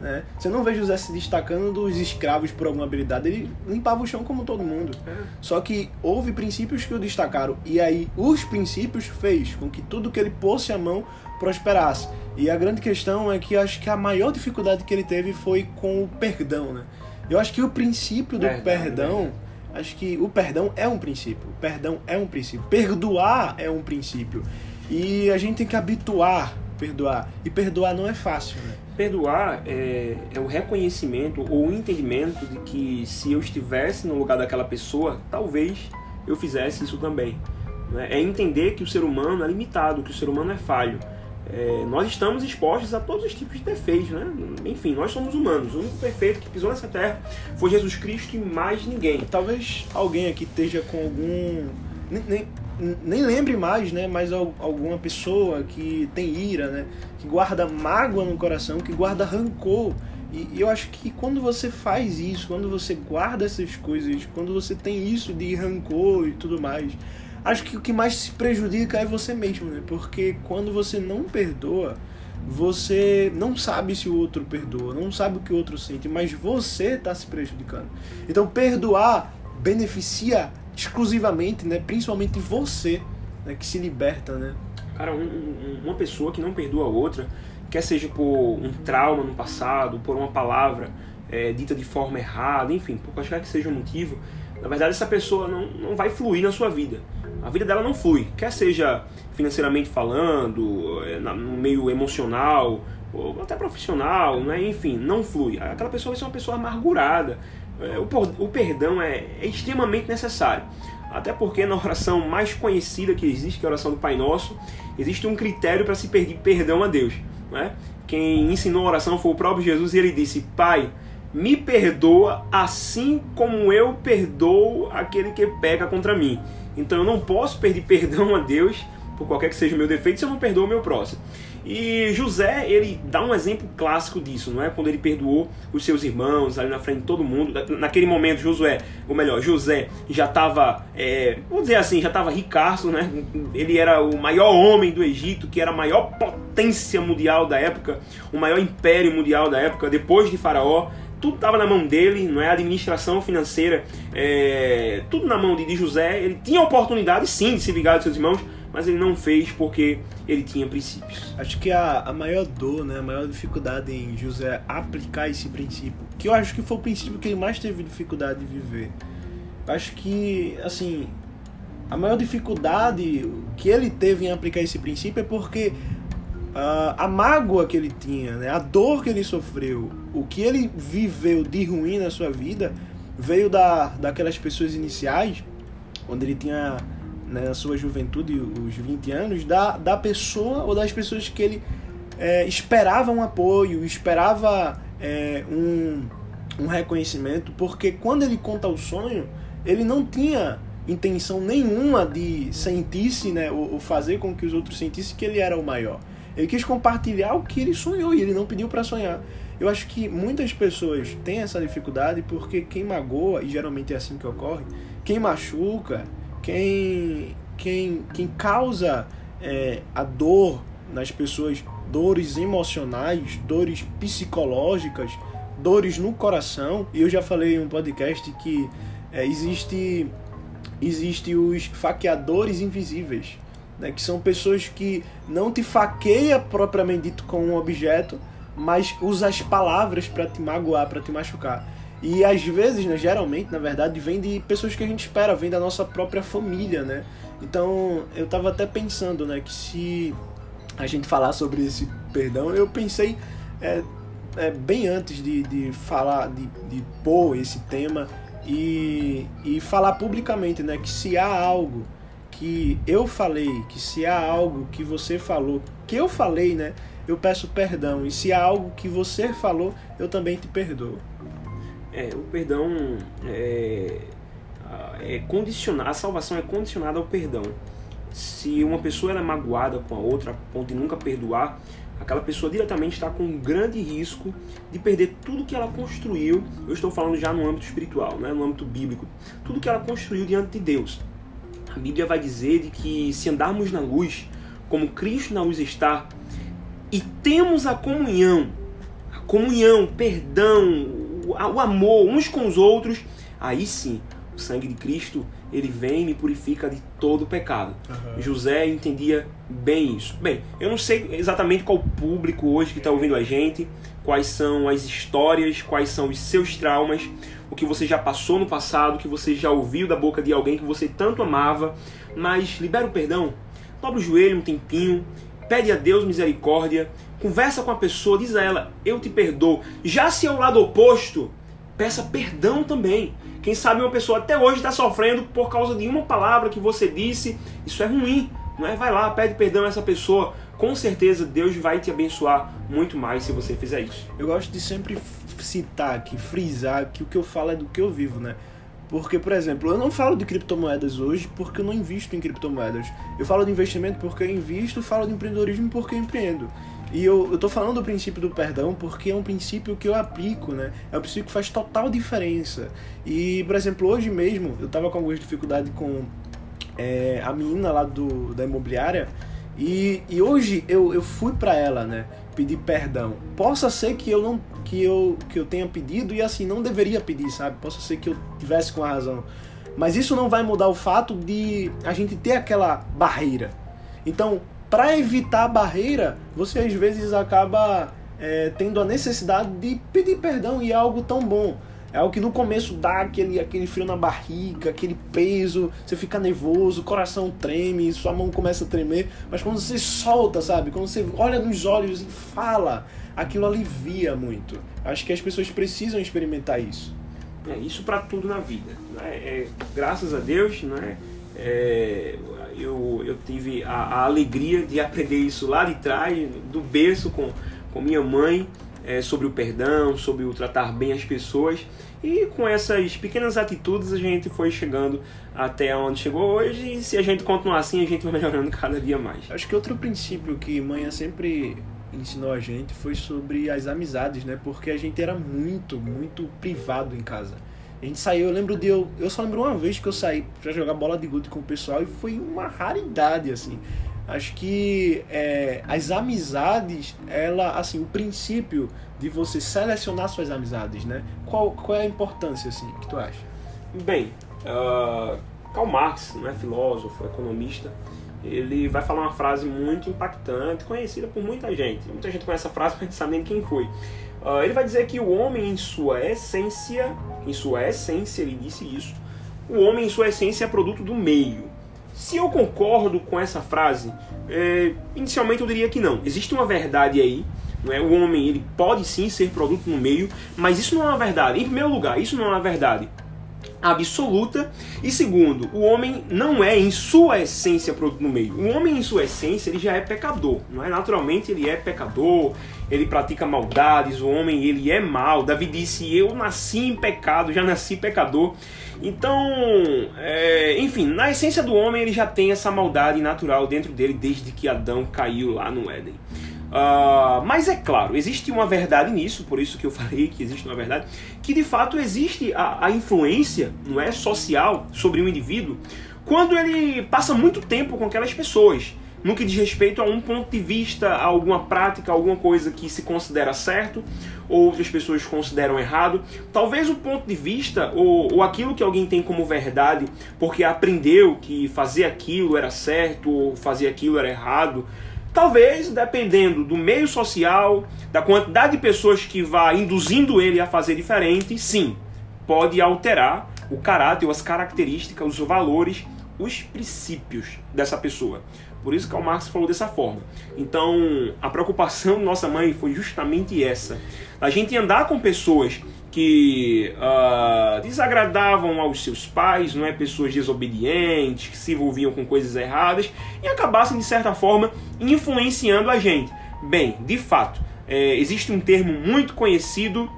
Né? Você não vê José se destacando dos escravos por alguma habilidade, ele limpava o chão como todo mundo. É. Só que houve princípios que o destacaram, e aí os princípios fez com que tudo que ele pôsse a mão prosperasse. E a grande questão é que eu acho que a maior dificuldade que ele teve foi com o perdão. Né? Eu acho que o princípio do perdão. perdão Acho que o perdão é um princípio. O perdão é um princípio. Perdoar é um princípio. E a gente tem que habituar perdoar. E perdoar não é fácil, né? Perdoar é, é o reconhecimento ou o entendimento de que se eu estivesse no lugar daquela pessoa, talvez eu fizesse isso também. Né? É entender que o ser humano é limitado, que o ser humano é falho é, nós estamos expostos a todos os tipos de defeitos, né? Enfim, nós somos humanos. O único perfeito que pisou nessa terra foi Jesus Cristo e mais ninguém. Talvez alguém aqui esteja com algum. Nem, nem, nem lembre mais, né? Mas alguma pessoa que tem ira, né? Que guarda mágoa no coração, que guarda rancor. E, eu acho que quando você faz isso, quando você guarda essas coisas, quando você tem isso de rancor e tudo mais, acho que o que mais se prejudica é você mesmo, né? Porque quando você não perdoa, você não sabe se o outro perdoa, não sabe o que o outro sente, mas você está se prejudicando. Então, perdoar beneficia exclusivamente, né? Principalmente você, né? Que se liberta, né? Cara, um, um, uma pessoa que não perdoa a outra, quer seja por um trauma no passado, por uma palavra é, dita de forma errada, enfim, por qualquer que seja o motivo, na verdade essa pessoa não, não vai fluir na sua vida a vida dela não flui, quer seja financeiramente falando, é, no meio emocional, ou até profissional, né? enfim, não flui. Aquela pessoa vai ser uma pessoa amargurada. É, o perdão é, é extremamente necessário. Até porque na oração mais conhecida que existe, que é a oração do Pai Nosso, existe um critério para se pedir perdão a Deus. Né? Quem ensinou a oração foi o próprio Jesus e ele disse: Pai, me perdoa assim como eu perdoo aquele que peca contra mim. Então eu não posso pedir perdão a Deus por qualquer que seja o meu defeito se eu não perdoo o meu próximo. E José, ele dá um exemplo clássico disso, não é? Quando ele perdoou os seus irmãos ali na frente de todo mundo. Naquele momento, Josué, ou melhor, José já estava, é, vamos dizer assim, já estava ricaço, né? Ele era o maior homem do Egito, que era a maior potência mundial da época, o maior império mundial da época, depois de Faraó tudo estava na mão dele, não é? A administração financeira, é, tudo na mão de, de José. Ele tinha oportunidade, sim, de se ligar dos seus irmãos, mas ele não fez porque ele tinha princípios. Acho que a, a maior dor, né, a maior dificuldade em José aplicar esse princípio, que eu acho que foi o princípio que ele mais teve dificuldade de viver. Acho que, assim, a maior dificuldade que ele teve em aplicar esse princípio é porque uh, a mágoa que ele tinha, né, a dor que ele sofreu, o que ele viveu de ruim na sua vida veio da, daquelas pessoas iniciais, onde ele tinha né, na sua juventude, os 20 anos, da, da pessoa ou das pessoas que ele é, esperava um apoio, esperava é, um, um reconhecimento, porque quando ele conta o sonho, ele não tinha intenção nenhuma de sentir-se, né, ou, ou fazer com que os outros sentissem que ele era o maior. Ele quis compartilhar o que ele sonhou e ele não pediu para sonhar. Eu acho que muitas pessoas têm essa dificuldade porque quem magoa, e geralmente é assim que ocorre, quem machuca, quem, quem, quem causa é, a dor nas pessoas, dores emocionais, dores psicológicas, dores no coração. E eu já falei em um podcast que é, existe, existe os faqueadores invisíveis né? Que são pessoas que não te faqueia propriamente dito com um objeto, mas usa as palavras para te magoar, para te machucar. E às vezes, né, geralmente, na verdade, vem de pessoas que a gente espera, vem da nossa própria família, né? Então, eu tava até pensando, né, que se a gente falar sobre esse perdão, eu pensei é, é, bem antes de, de falar, de, de pôr esse tema e, e falar publicamente, né, que se há algo que eu falei, que se há algo que você falou, que eu falei, né, eu peço perdão. E se há algo que você falou, eu também te perdoo. É, o perdão é, é condicionado, a salvação é condicionada ao perdão. Se uma pessoa é magoada com a outra a ponto de nunca perdoar, aquela pessoa diretamente está com um grande risco de perder tudo que ela construiu. Eu estou falando já no âmbito espiritual, né, no âmbito bíblico. Tudo que ela construiu diante de Deus. A Bíblia vai dizer de que se andarmos na luz, como Cristo na luz está, e temos a comunhão, a comunhão, perdão, o, amor uns com os outros, aí sim, o sangue de Cristo, ele vem e me purifica de todo o pecado. Uhum. José entendia bem isso. Bem, eu não sei exatamente qual público hoje que está ouvindo a gente, quais são as histórias, quais são os seus traumas, o que você já passou no passado, o que você já ouviu da boca de alguém que você tanto amava, mas libera o perdão, dobra o joelho um tempinho pede a Deus misericórdia, conversa com a pessoa, diz a ela: Eu te perdoo. Já se é o lado oposto, peça perdão também. Quem sabe uma pessoa até hoje está sofrendo por causa de uma palavra que você disse, isso é ruim, não é? Vai lá, pede perdão a essa pessoa. Com certeza Deus vai te abençoar muito mais se você fizer isso. Eu gosto de sempre citar aqui, frisar que o que eu falo é do que eu vivo, né? Porque, por exemplo, eu não falo de criptomoedas hoje porque eu não invisto em criptomoedas. Eu falo de investimento porque eu invisto, falo de empreendedorismo porque eu empreendo. E eu, eu tô falando do princípio do perdão porque é um princípio que eu aplico, né? É um princípio que faz total diferença. E, por exemplo, hoje mesmo eu tava com algumas dificuldades com é, a menina lá do, da imobiliária e, e hoje eu, eu fui para ela, né? Pedir perdão. Possa ser que eu não que eu, que eu tenha pedido e assim, não deveria pedir, sabe? Possa ser que eu tivesse com a razão. Mas isso não vai mudar o fato de a gente ter aquela barreira. Então, para evitar a barreira, você às vezes acaba é, tendo a necessidade de pedir perdão e é algo tão bom. É algo que no começo dá aquele, aquele frio na barriga, aquele peso, você fica nervoso, o coração treme, sua mão começa a tremer, mas quando você solta, sabe? Quando você olha nos olhos e fala, aquilo alivia muito. Acho que as pessoas precisam experimentar isso. É isso para tudo na vida. Né? É, graças a Deus, né? É, eu, eu tive a, a, alegria de aprender isso lá de trás, do berço com, com minha mãe, é, sobre o perdão, sobre o tratar bem as pessoas. E com essas pequenas atitudes a gente foi chegando até onde chegou hoje. E se a gente continuar assim, a gente vai melhorando cada dia mais. Acho que outro princípio que mãe sempre ensinou a gente foi sobre as amizades, né? Porque a gente era muito, muito privado em casa. A gente saiu, eu lembro de eu. Eu só lembro uma vez que eu saí pra jogar bola de gude com o pessoal e foi uma raridade, assim. Acho que é, as amizades, ela, assim, o princípio de você selecionar suas amizades, né? Qual, qual é a importância, assim, que tu acha? Bem, uh, Karl Marx, né, filósofo, economista, ele vai falar uma frase muito impactante, conhecida por muita gente. Muita gente conhece essa frase, mas não sabe nem quem foi. Uh, ele vai dizer que o homem, em sua essência, em sua essência, ele disse isso, o homem, em sua essência, é produto do meio. Se eu concordo com essa frase, é, inicialmente eu diria que não. Existe uma verdade aí, não é? O homem ele pode sim ser produto no meio, mas isso não é uma verdade. Em primeiro lugar, isso não é uma verdade absoluta. E segundo, o homem não é em sua essência produto no meio. O homem em sua essência ele já é pecador, não é? Naturalmente ele é pecador, ele pratica maldades, o homem ele é mal. Davi disse: Eu nasci em pecado, já nasci pecador. Então, é, enfim, na essência do homem ele já tem essa maldade natural dentro dele desde que Adão caiu lá no Éden. Uh, mas é claro, existe uma verdade nisso, por isso que eu falei que existe uma verdade, que de fato existe a, a influência não é social sobre um indivíduo quando ele passa muito tempo com aquelas pessoas. No que diz respeito a um ponto de vista, a alguma prática, alguma coisa que se considera certo, ou outras pessoas consideram errado. Talvez o ponto de vista, ou, ou aquilo que alguém tem como verdade, porque aprendeu que fazer aquilo era certo, ou fazer aquilo era errado. Talvez, dependendo do meio social, da quantidade de pessoas que vá induzindo ele a fazer diferente, sim, pode alterar o caráter, as características, os valores, os princípios dessa pessoa. Por isso que Karl Marx falou dessa forma. Então, a preocupação de nossa mãe foi justamente essa. A gente andar com pessoas que uh, desagradavam aos seus pais, não é? pessoas desobedientes, que se envolviam com coisas erradas e acabassem, de certa forma, influenciando a gente. Bem, de fato, é, existe um termo muito conhecido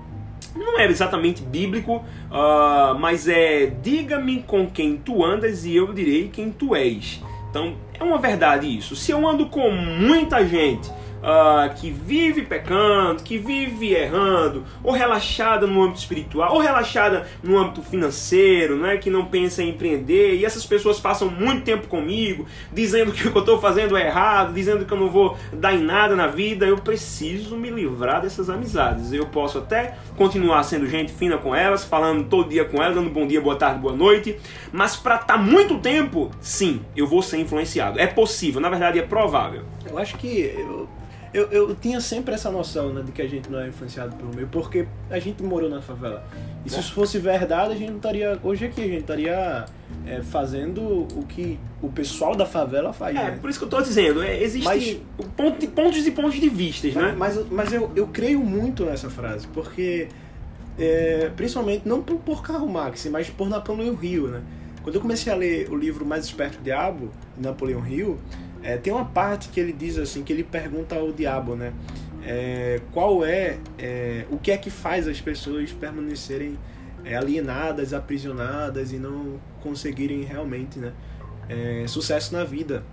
não é exatamente bíblico, uh, mas é diga-me com quem tu andas e eu direi quem tu és. Então é uma verdade isso. Se eu ando com muita gente uh, que vive pecando, que vive errando, ou relaxada no âmbito espiritual, ou relaxada no âmbito financeiro, né, que não pensa em empreender, e essas pessoas passam muito tempo comigo, dizendo que o que eu estou fazendo é errado, dizendo que eu não vou dar em nada na vida, eu preciso me livrar dessas amizades. Eu posso até continuar sendo gente fina com elas, falando todo dia com elas, dando bom dia, boa tarde, boa noite, mas para estar tá muito tempo, sim, eu vou ser influenciado. É possível, na verdade é provável. Eu acho que eu eu, eu tinha sempre essa noção né, de que a gente não é influenciado pelo meio, porque a gente morou na favela. E se isso fosse verdade, a gente não estaria. Hoje aqui, a gente estaria é, fazendo o que o pessoal da favela faz. É, né? por isso que eu estou dizendo, é, existem pontos, pontos e pontos de vistas, mas, né? Mas, mas eu, eu creio muito nessa frase, porque. É, principalmente, não por, por Karl Marx, mas por Napoleão Hill, né? Quando eu comecei a ler o livro Mais Esperto Diabo, Napoleão Hill, é, tem uma parte que ele diz assim, que ele pergunta ao diabo, né? É, qual é, é, o que é que faz as pessoas permanecerem é, alienadas, aprisionadas e não conseguirem realmente, né, é, sucesso na vida?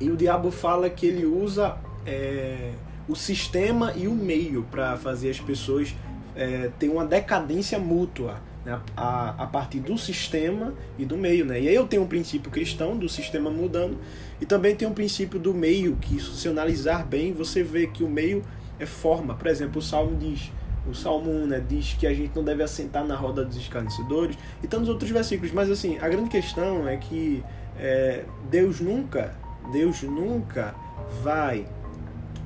E o diabo fala que ele usa é, o sistema e o meio para fazer as pessoas é, ter uma decadência mútua né, a, a partir do sistema e do meio. Né? E aí eu tenho um princípio cristão do sistema mudando e também tem um princípio do meio, que se analisar bem, você vê que o meio é forma. Por exemplo, o Salmo diz, o Salmo 1 né, diz que a gente não deve assentar na roda dos escarnecedores, e tantos outros versículos. Mas assim, a grande questão é que é, Deus nunca, Deus nunca vai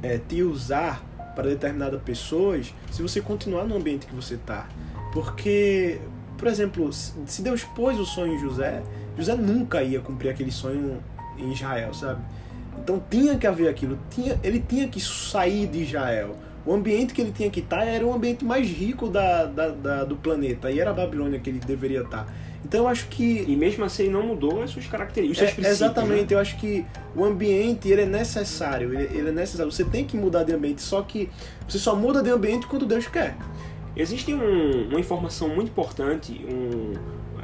é, te usar para determinadas pessoas se você continuar no ambiente que você está. Porque, por exemplo, se Deus pôs o sonho em José, José nunca ia cumprir aquele sonho em Israel, sabe? Então tinha que haver aquilo, tinha, ele tinha que sair de Israel. O ambiente que ele tinha que estar era o ambiente mais rico da, da, da do planeta, e era a Babilônia que ele deveria estar. Então eu acho que. E mesmo assim ele não mudou as suas características. É, exatamente, né? eu acho que o ambiente ele é necessário, ele, ele, é necessário. Você tem que mudar de ambiente, só que você só muda de ambiente quando Deus quer. Existe um, uma informação muito importante, um,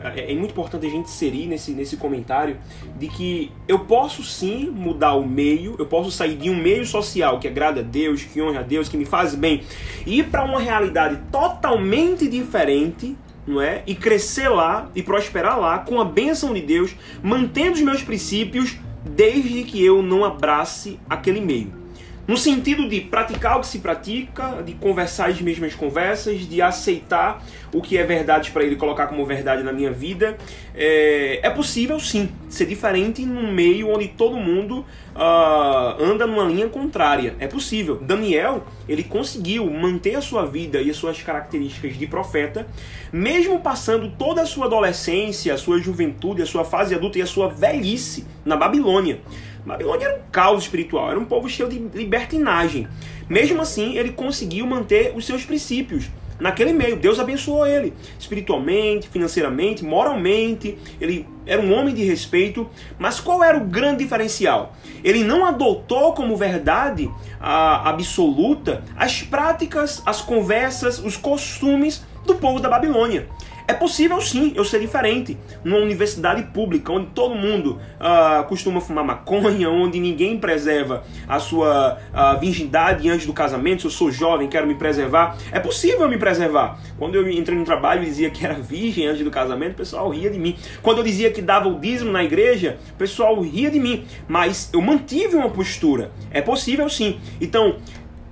é, é muito importante a gente inserir nesse, nesse comentário de que eu posso sim mudar o meio, eu posso sair de um meio social que agrada a Deus, que honra a Deus, que me faz bem, e ir para uma realidade totalmente diferente, não é? E crescer lá e prosperar lá com a bênção de Deus, mantendo os meus princípios, desde que eu não abrace aquele meio. No sentido de praticar o que se pratica, de conversar as mesmas conversas, de aceitar o que é verdade para ele colocar como verdade na minha vida. É, é possível sim ser diferente num meio onde todo mundo uh, anda numa linha contrária. É possível. Daniel, ele conseguiu manter a sua vida e as suas características de profeta, mesmo passando toda a sua adolescência, a sua juventude, a sua fase adulta e a sua velhice na Babilônia. Babilônia era um caos espiritual, era um povo cheio de libertinagem. Mesmo assim, ele conseguiu manter os seus princípios naquele meio. Deus abençoou ele espiritualmente, financeiramente, moralmente. Ele era um homem de respeito. Mas qual era o grande diferencial? Ele não adotou como verdade absoluta as práticas, as conversas, os costumes do povo da Babilônia. É possível sim eu ser diferente numa universidade pública onde todo mundo uh, costuma fumar maconha, onde ninguém preserva a sua uh, virgindade antes do casamento. Se eu sou jovem, quero me preservar, é possível me preservar. Quando eu entrei no trabalho e dizia que era virgem antes do casamento, o pessoal ria de mim. Quando eu dizia que dava o dízimo na igreja, o pessoal ria de mim. Mas eu mantive uma postura. É possível sim. Então,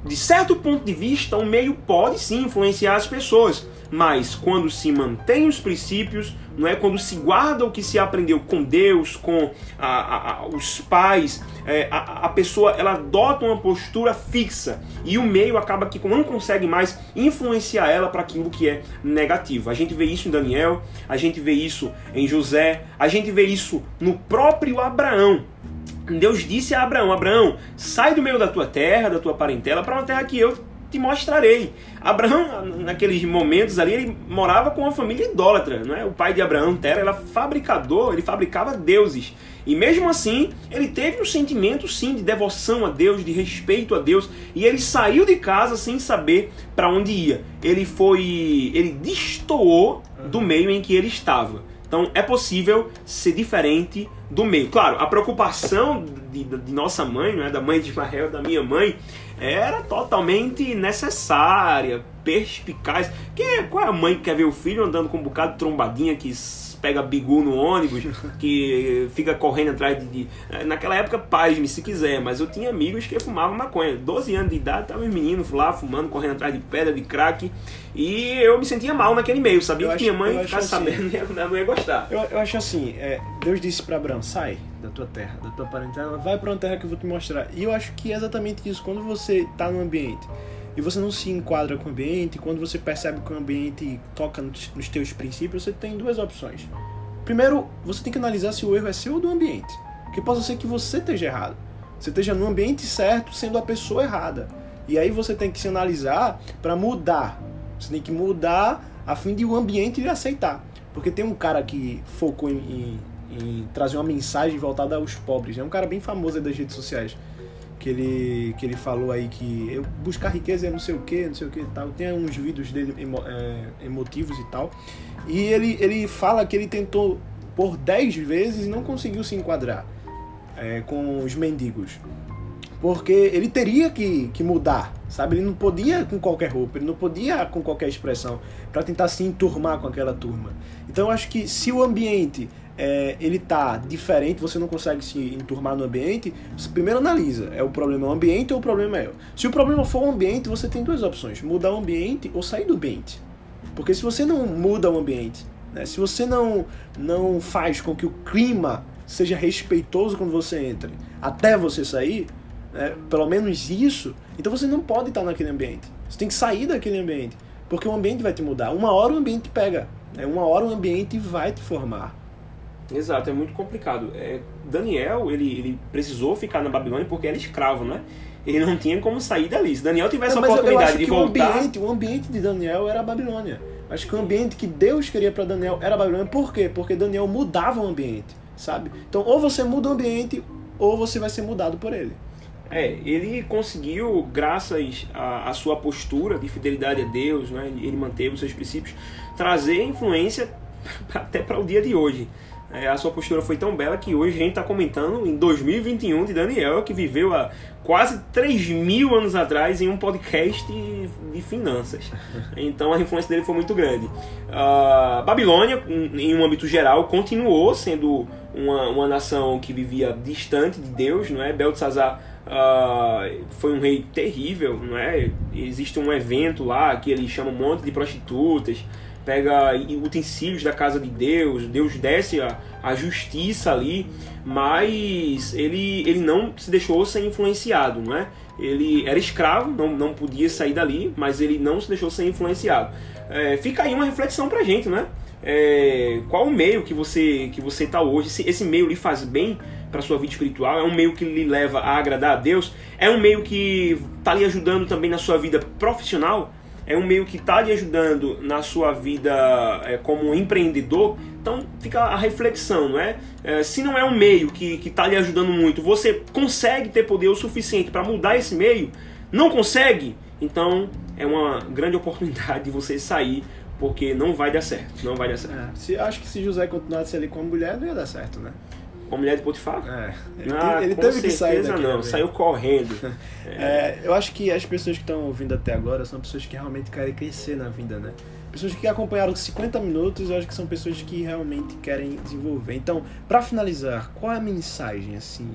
de certo ponto de vista, o meio pode sim influenciar as pessoas, mas quando se mantém os princípios, não é quando se guarda o que se aprendeu com Deus, com a, a, a, os pais, é, a, pessoa ela adota uma postura fixa e o meio acaba que não consegue mais influenciar ela para aquilo que é negativo. A gente vê isso em Daniel, a gente vê isso em José, a gente vê isso no próprio Abraão. Deus disse a Abraão: Abraão, sai do meio da tua terra, da tua parentela, para uma terra que eu te mostrarei. Abraão, naqueles momentos ali, ele morava com uma família idólatra, não é? O pai de Abraão, Tera, era fabricador, ele fabricava deuses. E mesmo assim, ele teve um sentimento sim de devoção a Deus, de respeito a Deus, e ele saiu de casa sem saber para onde ia. Ele foi, ele destoou do meio em que ele estava. Então é possível ser diferente do meio. Claro, a preocupação de, de nossa mãe, não é, da mãe de Ismael, da minha mãe, era totalmente necessária, perspicaz. Que, qual é a mãe que quer ver o filho andando com um bocado de trombadinha que pega bigu no ônibus, que fica correndo atrás de, de. Naquela época, paz-me se quiser, mas eu tinha amigos que fumavam maconha. 12 anos de idade, tava os meninos lá fumando, correndo atrás de pedra, de crack. E eu me sentia mal naquele meio, sabia eu que acho, minha mãe ficasse assim, sabendo ia, não ia gostar. Eu, eu acho assim, é, Deus disse para Abraão, sai da tua terra, da tua parentela, vai para uma terra que eu vou te mostrar. E eu acho que é exatamente isso, quando você tá no ambiente e você não se enquadra com o ambiente, quando você percebe que o ambiente toca nos teus princípios, você tem duas opções. Primeiro, você tem que analisar se o erro é seu ou do ambiente. Porque pode ser que você esteja errado. Você esteja no ambiente certo, sendo a pessoa errada. E aí você tem que se analisar para mudar. Você tem que mudar a fim de o ambiente lhe aceitar. Porque tem um cara que focou em, em, em trazer uma mensagem voltada aos pobres. É um cara bem famoso das redes sociais que ele, que ele falou aí que eu buscar riqueza é não sei o que, não sei o que e tal. Tem uns vídeos dele emo, é, emotivos e tal. E ele, ele fala que ele tentou por 10 vezes e não conseguiu se enquadrar é, com os mendigos. Porque ele teria que, que mudar, sabe? Ele não podia com qualquer roupa, ele não podia com qualquer expressão para tentar se enturmar com aquela turma. Então eu acho que se o ambiente é, ele tá diferente, você não consegue se enturmar no ambiente, você primeiro analisa, é o problema o ambiente ou o problema é eu? Se o problema for o ambiente, você tem duas opções, mudar o ambiente ou sair do ambiente. Porque se você não muda o ambiente, né, se você não, não faz com que o clima seja respeitoso quando você entra, até você sair, né, pelo menos isso, então você não pode estar naquele ambiente. Você tem que sair daquele ambiente, porque o ambiente vai te mudar. Uma hora o ambiente pega, né, uma hora o ambiente vai te formar. Exato, é muito complicado. É, Daniel, ele, ele precisou ficar na Babilônia porque era escravo, né? Ele não tinha como sair dali. Se Daniel tivesse a oportunidade de voltar... O ambiente, o ambiente de Daniel era a Babilônia. Acho que o ambiente que Deus queria para Daniel era a Babilônia. Por quê? Porque Daniel mudava o ambiente, sabe? Então, ou você muda o ambiente, ou você vai ser mudado por ele. É, ele conseguiu, graças à, sua postura de fidelidade a Deus, né, ele manteve os seus princípios, trazer influência até para o dia de hoje. É, a sua postura foi tão bela que hoje a gente está comentando em 2021 de Daniel, que viveu há quase 3 mil anos atrás em um podcast de finanças. Então a influência dele foi muito grande. Uh, Babilônia, em um âmbito geral, continuou sendo uma, uma nação que vivia distante de Deus, não é? Beltzazar Uh, foi um rei terrível, não é? Existe um evento lá que ele chama um monte de prostitutas, pega utensílios da casa de Deus, Deus desce a, a justiça ali, mas ele, ele não se deixou ser influenciado, não é? Ele era escravo, não, não podia sair dali, mas ele não se deixou ser influenciado. É, fica aí uma reflexão pra gente, né? É, qual o meio que você que você está hoje? Se esse meio lhe faz bem para sua vida espiritual? É um meio que lhe leva a agradar a Deus? É um meio que está lhe ajudando também na sua vida profissional? É um meio que está lhe ajudando na sua vida é, como empreendedor, então fica a reflexão, não é? é se não é um meio que está lhe ajudando muito, você consegue ter poder o suficiente para mudar esse meio? Não consegue? Então é uma grande oportunidade de você sair porque não vai dar certo. Não vai dar certo. É, se, acho que se José continuasse ali com a mulher, não ia dar certo, né? A mulher de Potifar? É. Ele, Ah, ele teve que sair daqui, não, né, saiu correndo. É, eu acho que as pessoas que estão ouvindo até agora são pessoas que realmente querem crescer na vida, né? Pessoas que acompanharam 50 minutos, eu acho que são pessoas que realmente querem desenvolver. Então, pra finalizar, qual é a mensagem, assim?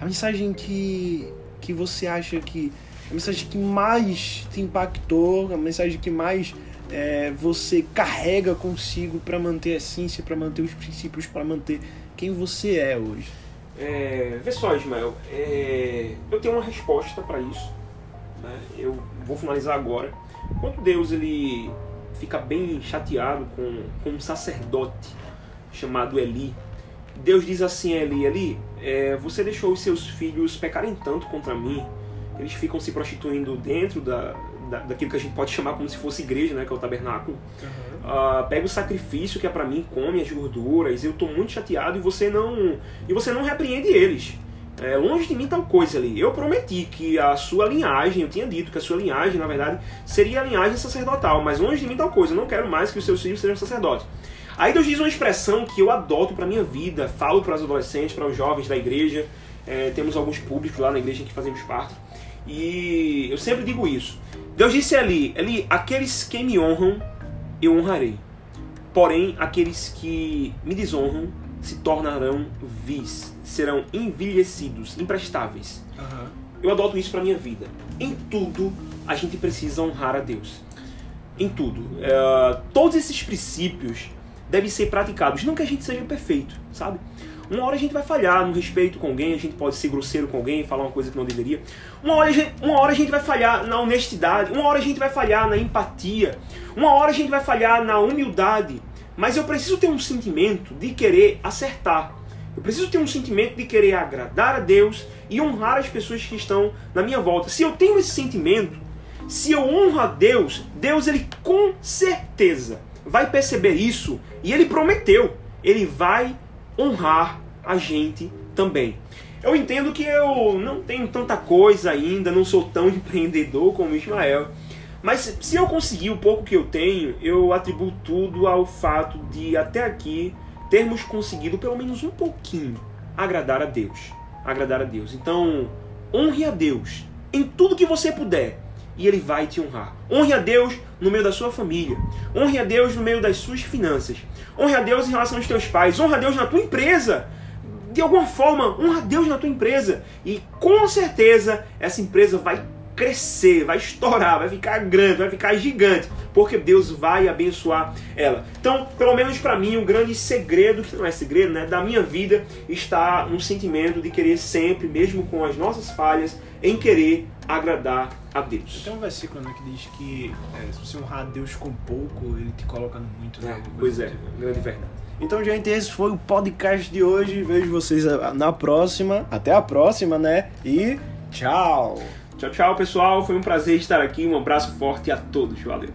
A mensagem que, que você acha que... A mensagem que mais te impactou, a mensagem que mais é, você carrega consigo pra manter a essência, pra manter os princípios, pra manter quem você é hoje. É, vê só, Ismael, é, eu tenho uma resposta para isso. Né? Eu vou finalizar agora. Quando Deus ele fica bem chateado com, com um sacerdote chamado Eli, Deus diz assim a Eli, Eli, é, você deixou os seus filhos pecarem tanto contra mim, eles ficam se prostituindo dentro da, da, daquilo que a gente pode chamar como se fosse igreja, né, que é o tabernáculo. Ah, pega o sacrifício que é para mim, come as gorduras, eu tô muito chateado e você não e você não repreende eles. É, longe de mim tal coisa ali. Eu prometi que a sua linhagem, eu tinha dito que a sua linhagem, na verdade, seria a linhagem sacerdotal, mas longe de mim tal coisa. Eu não quero mais que os seus filhos sejam sacerdotes. Aí Deus diz uma expressão que eu adoto para minha vida, falo para os adolescentes, para os jovens da igreja. É, temos alguns públicos lá na igreja que fazemos parte. E eu sempre digo isso. Deus disse ali, ali, aqueles que me honram, eu honrarei. Porém, aqueles que me desonram se tornarão vis, serão envelhecidos, imprestáveis. Eu adoto isso para minha vida. Em tudo, a gente precisa honrar a Deus. Em tudo. É, todos esses princípios devem ser praticados. Não que a gente seja perfeito, sabe? Uma hora a gente vai falhar no respeito com alguém, a gente pode ser grosseiro com alguém, falar uma coisa que não deveria. Uma hora, uma hora a gente vai falhar na honestidade, uma hora a gente vai falhar na empatia, uma hora a gente vai falhar na humildade. Mas eu preciso ter um sentimento de querer acertar. Eu preciso ter um sentimento de querer agradar a Deus e honrar as pessoas que estão na minha volta. Se eu tenho esse sentimento, se eu honro a Deus, Deus ele com certeza vai perceber isso e ele prometeu, ele vai honrar a gente também. Eu entendo que eu não tenho tanta coisa ainda, não sou tão empreendedor como Ismael, mas se eu conseguir o pouco que eu tenho, eu atribuo tudo ao fato de até aqui termos conseguido pelo menos um pouquinho agradar a Deus, agradar a Deus. Então, honre a Deus em tudo que você puder e ele vai te honrar. Honre a Deus no meio da sua família. Honre a Deus no meio das suas finanças. Honre a Deus em relação aos teus pais. Honre a Deus na tua empresa. De alguma forma, honra a Deus na tua empresa. E com certeza essa empresa vai crescer, vai estourar, vai ficar grande, vai ficar gigante, porque Deus vai abençoar ela. Então, pelo menos para mim, um grande segredo, que não é segredo, né, da minha vida está no sentimento de querer sempre, mesmo com as nossas falhas, em querer agradar a Deus. Tem um versículo né, que diz que é, se você honrar a Deus com pouco, ele te coloca no muito. Né? Pois é, grande verdade. Então, gente, esse foi o podcast de hoje. Vejo vocês na próxima. Até a próxima, né? E tchau! Tchau, tchau, pessoal. Foi um prazer estar aqui. Um abraço forte a todos. Valeu.